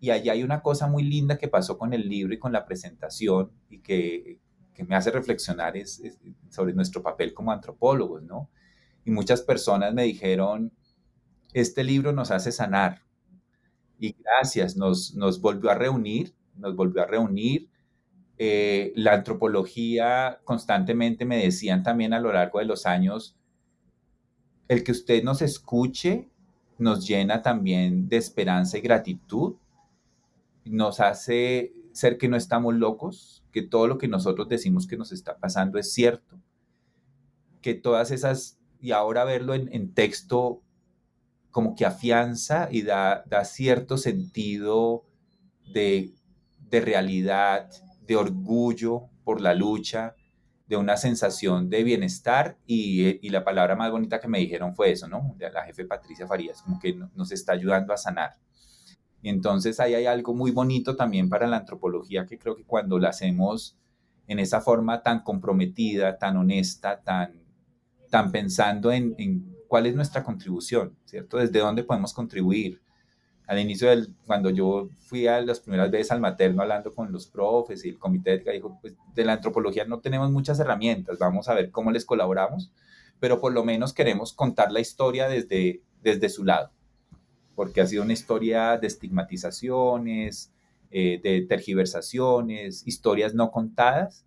y allá hay una cosa muy linda que pasó con el libro y con la presentación y que, que me hace reflexionar sobre nuestro papel como antropólogos, ¿no? Y muchas personas me dijeron, este libro nos hace sanar. Y gracias, nos, nos volvió a reunir, nos volvió a reunir. Eh, la antropología constantemente me decían también a lo largo de los años, el que usted nos escuche nos llena también de esperanza y gratitud nos hace ser que no estamos locos, que todo lo que nosotros decimos que nos está pasando es cierto, que todas esas, y ahora verlo en, texto como que afianza y da, da cierto sentido de, de, realidad, de orgullo por la lucha, de una sensación de bienestar y, y, la palabra más bonita que me dijeron fue eso, ¿no? La jefe Patricia Farías, como que nos está ayudando a sanar. Entonces ahí hay algo muy bonito también para la antropología que creo que cuando la hacemos en esa forma tan comprometida, tan honesta, tan, tan pensando en, en cuál es nuestra contribución, ¿cierto? Desde dónde podemos contribuir. Al inicio, del, cuando yo fui a las primeras veces al materno hablando con los profes y el comité de ética, dijo, pues de la antropología no tenemos muchas herramientas, vamos a ver cómo les colaboramos, pero por lo menos queremos contar la historia desde, desde su lado porque ha sido una historia de estigmatizaciones, eh, de tergiversaciones, historias no contadas.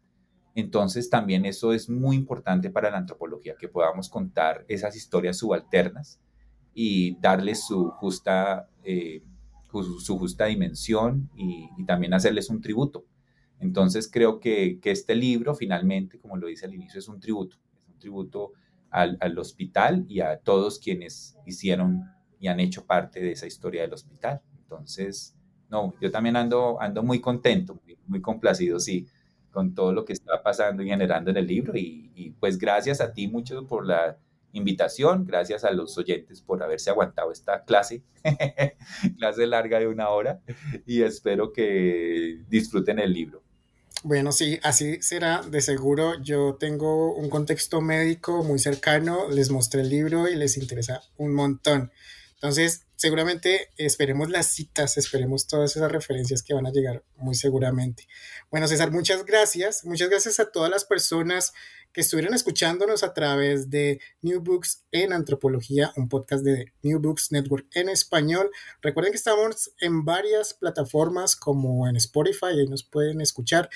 Entonces también eso es muy importante para la antropología, que podamos contar esas historias subalternas y darles su justa, eh, su, justa dimensión y, también hacerles un tributo. Entonces creo que, que, este libro finalmente, como lo dice al inicio, es un tributo, es un tributo al, al hospital y a todos quienes hicieron y han hecho parte de esa historia del hospital. Entonces, no, yo también ando, ando muy contento, muy, complacido, sí, con todo lo que está pasando y generando en el libro. Y, pues gracias a ti mucho por la invitación, gracias a los oyentes por haberse aguantado esta clase, clase larga de una hora, y espero que disfruten el libro. Bueno, sí, así será, de seguro. Yo tengo un contexto médico muy cercano, les mostré el libro y les interesa un montón. Entonces, seguramente esperemos las citas, esperemos todas esas referencias que van a llegar muy seguramente. Bueno, César, muchas gracias. Muchas gracias a todas las personas que estuvieron escuchándonos a través de New Books en Antropología, un podcast de New Books Network en español. Recuerden que estamos en varias plataformas como en Spotify, ahí nos pueden escuchar.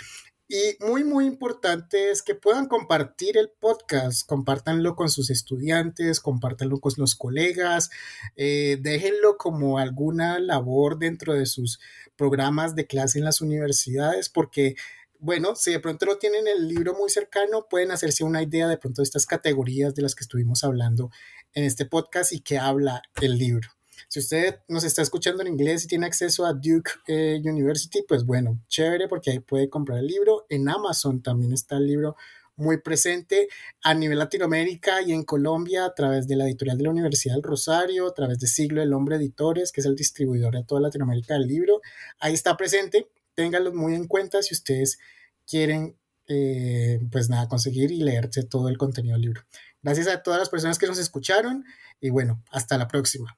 Y muy, muy importante es que puedan compartir el podcast, compártanlo con sus estudiantes, compártanlo con los colegas, eh, déjenlo como alguna labor dentro de sus programas de clase en las universidades, porque, bueno, si de pronto no tienen el libro muy cercano, pueden hacerse una idea de pronto de estas categorías de las que estuvimos hablando en este podcast y que habla el libro. Si usted nos está escuchando en inglés y tiene acceso a Duke eh, University, pues bueno, chévere porque ahí puede comprar el libro. En Amazon también está el libro muy presente a nivel Latinoamérica y en Colombia a través de la editorial de la Universidad del Rosario, a través de Siglo del Hombre Editores, que es el distribuidor de toda Latinoamérica del libro. Ahí está presente, ténganlo muy en cuenta si ustedes quieren, eh, pues nada, conseguir y leerse todo el contenido del libro. Gracias a todas las personas que nos escucharon y bueno, hasta la próxima.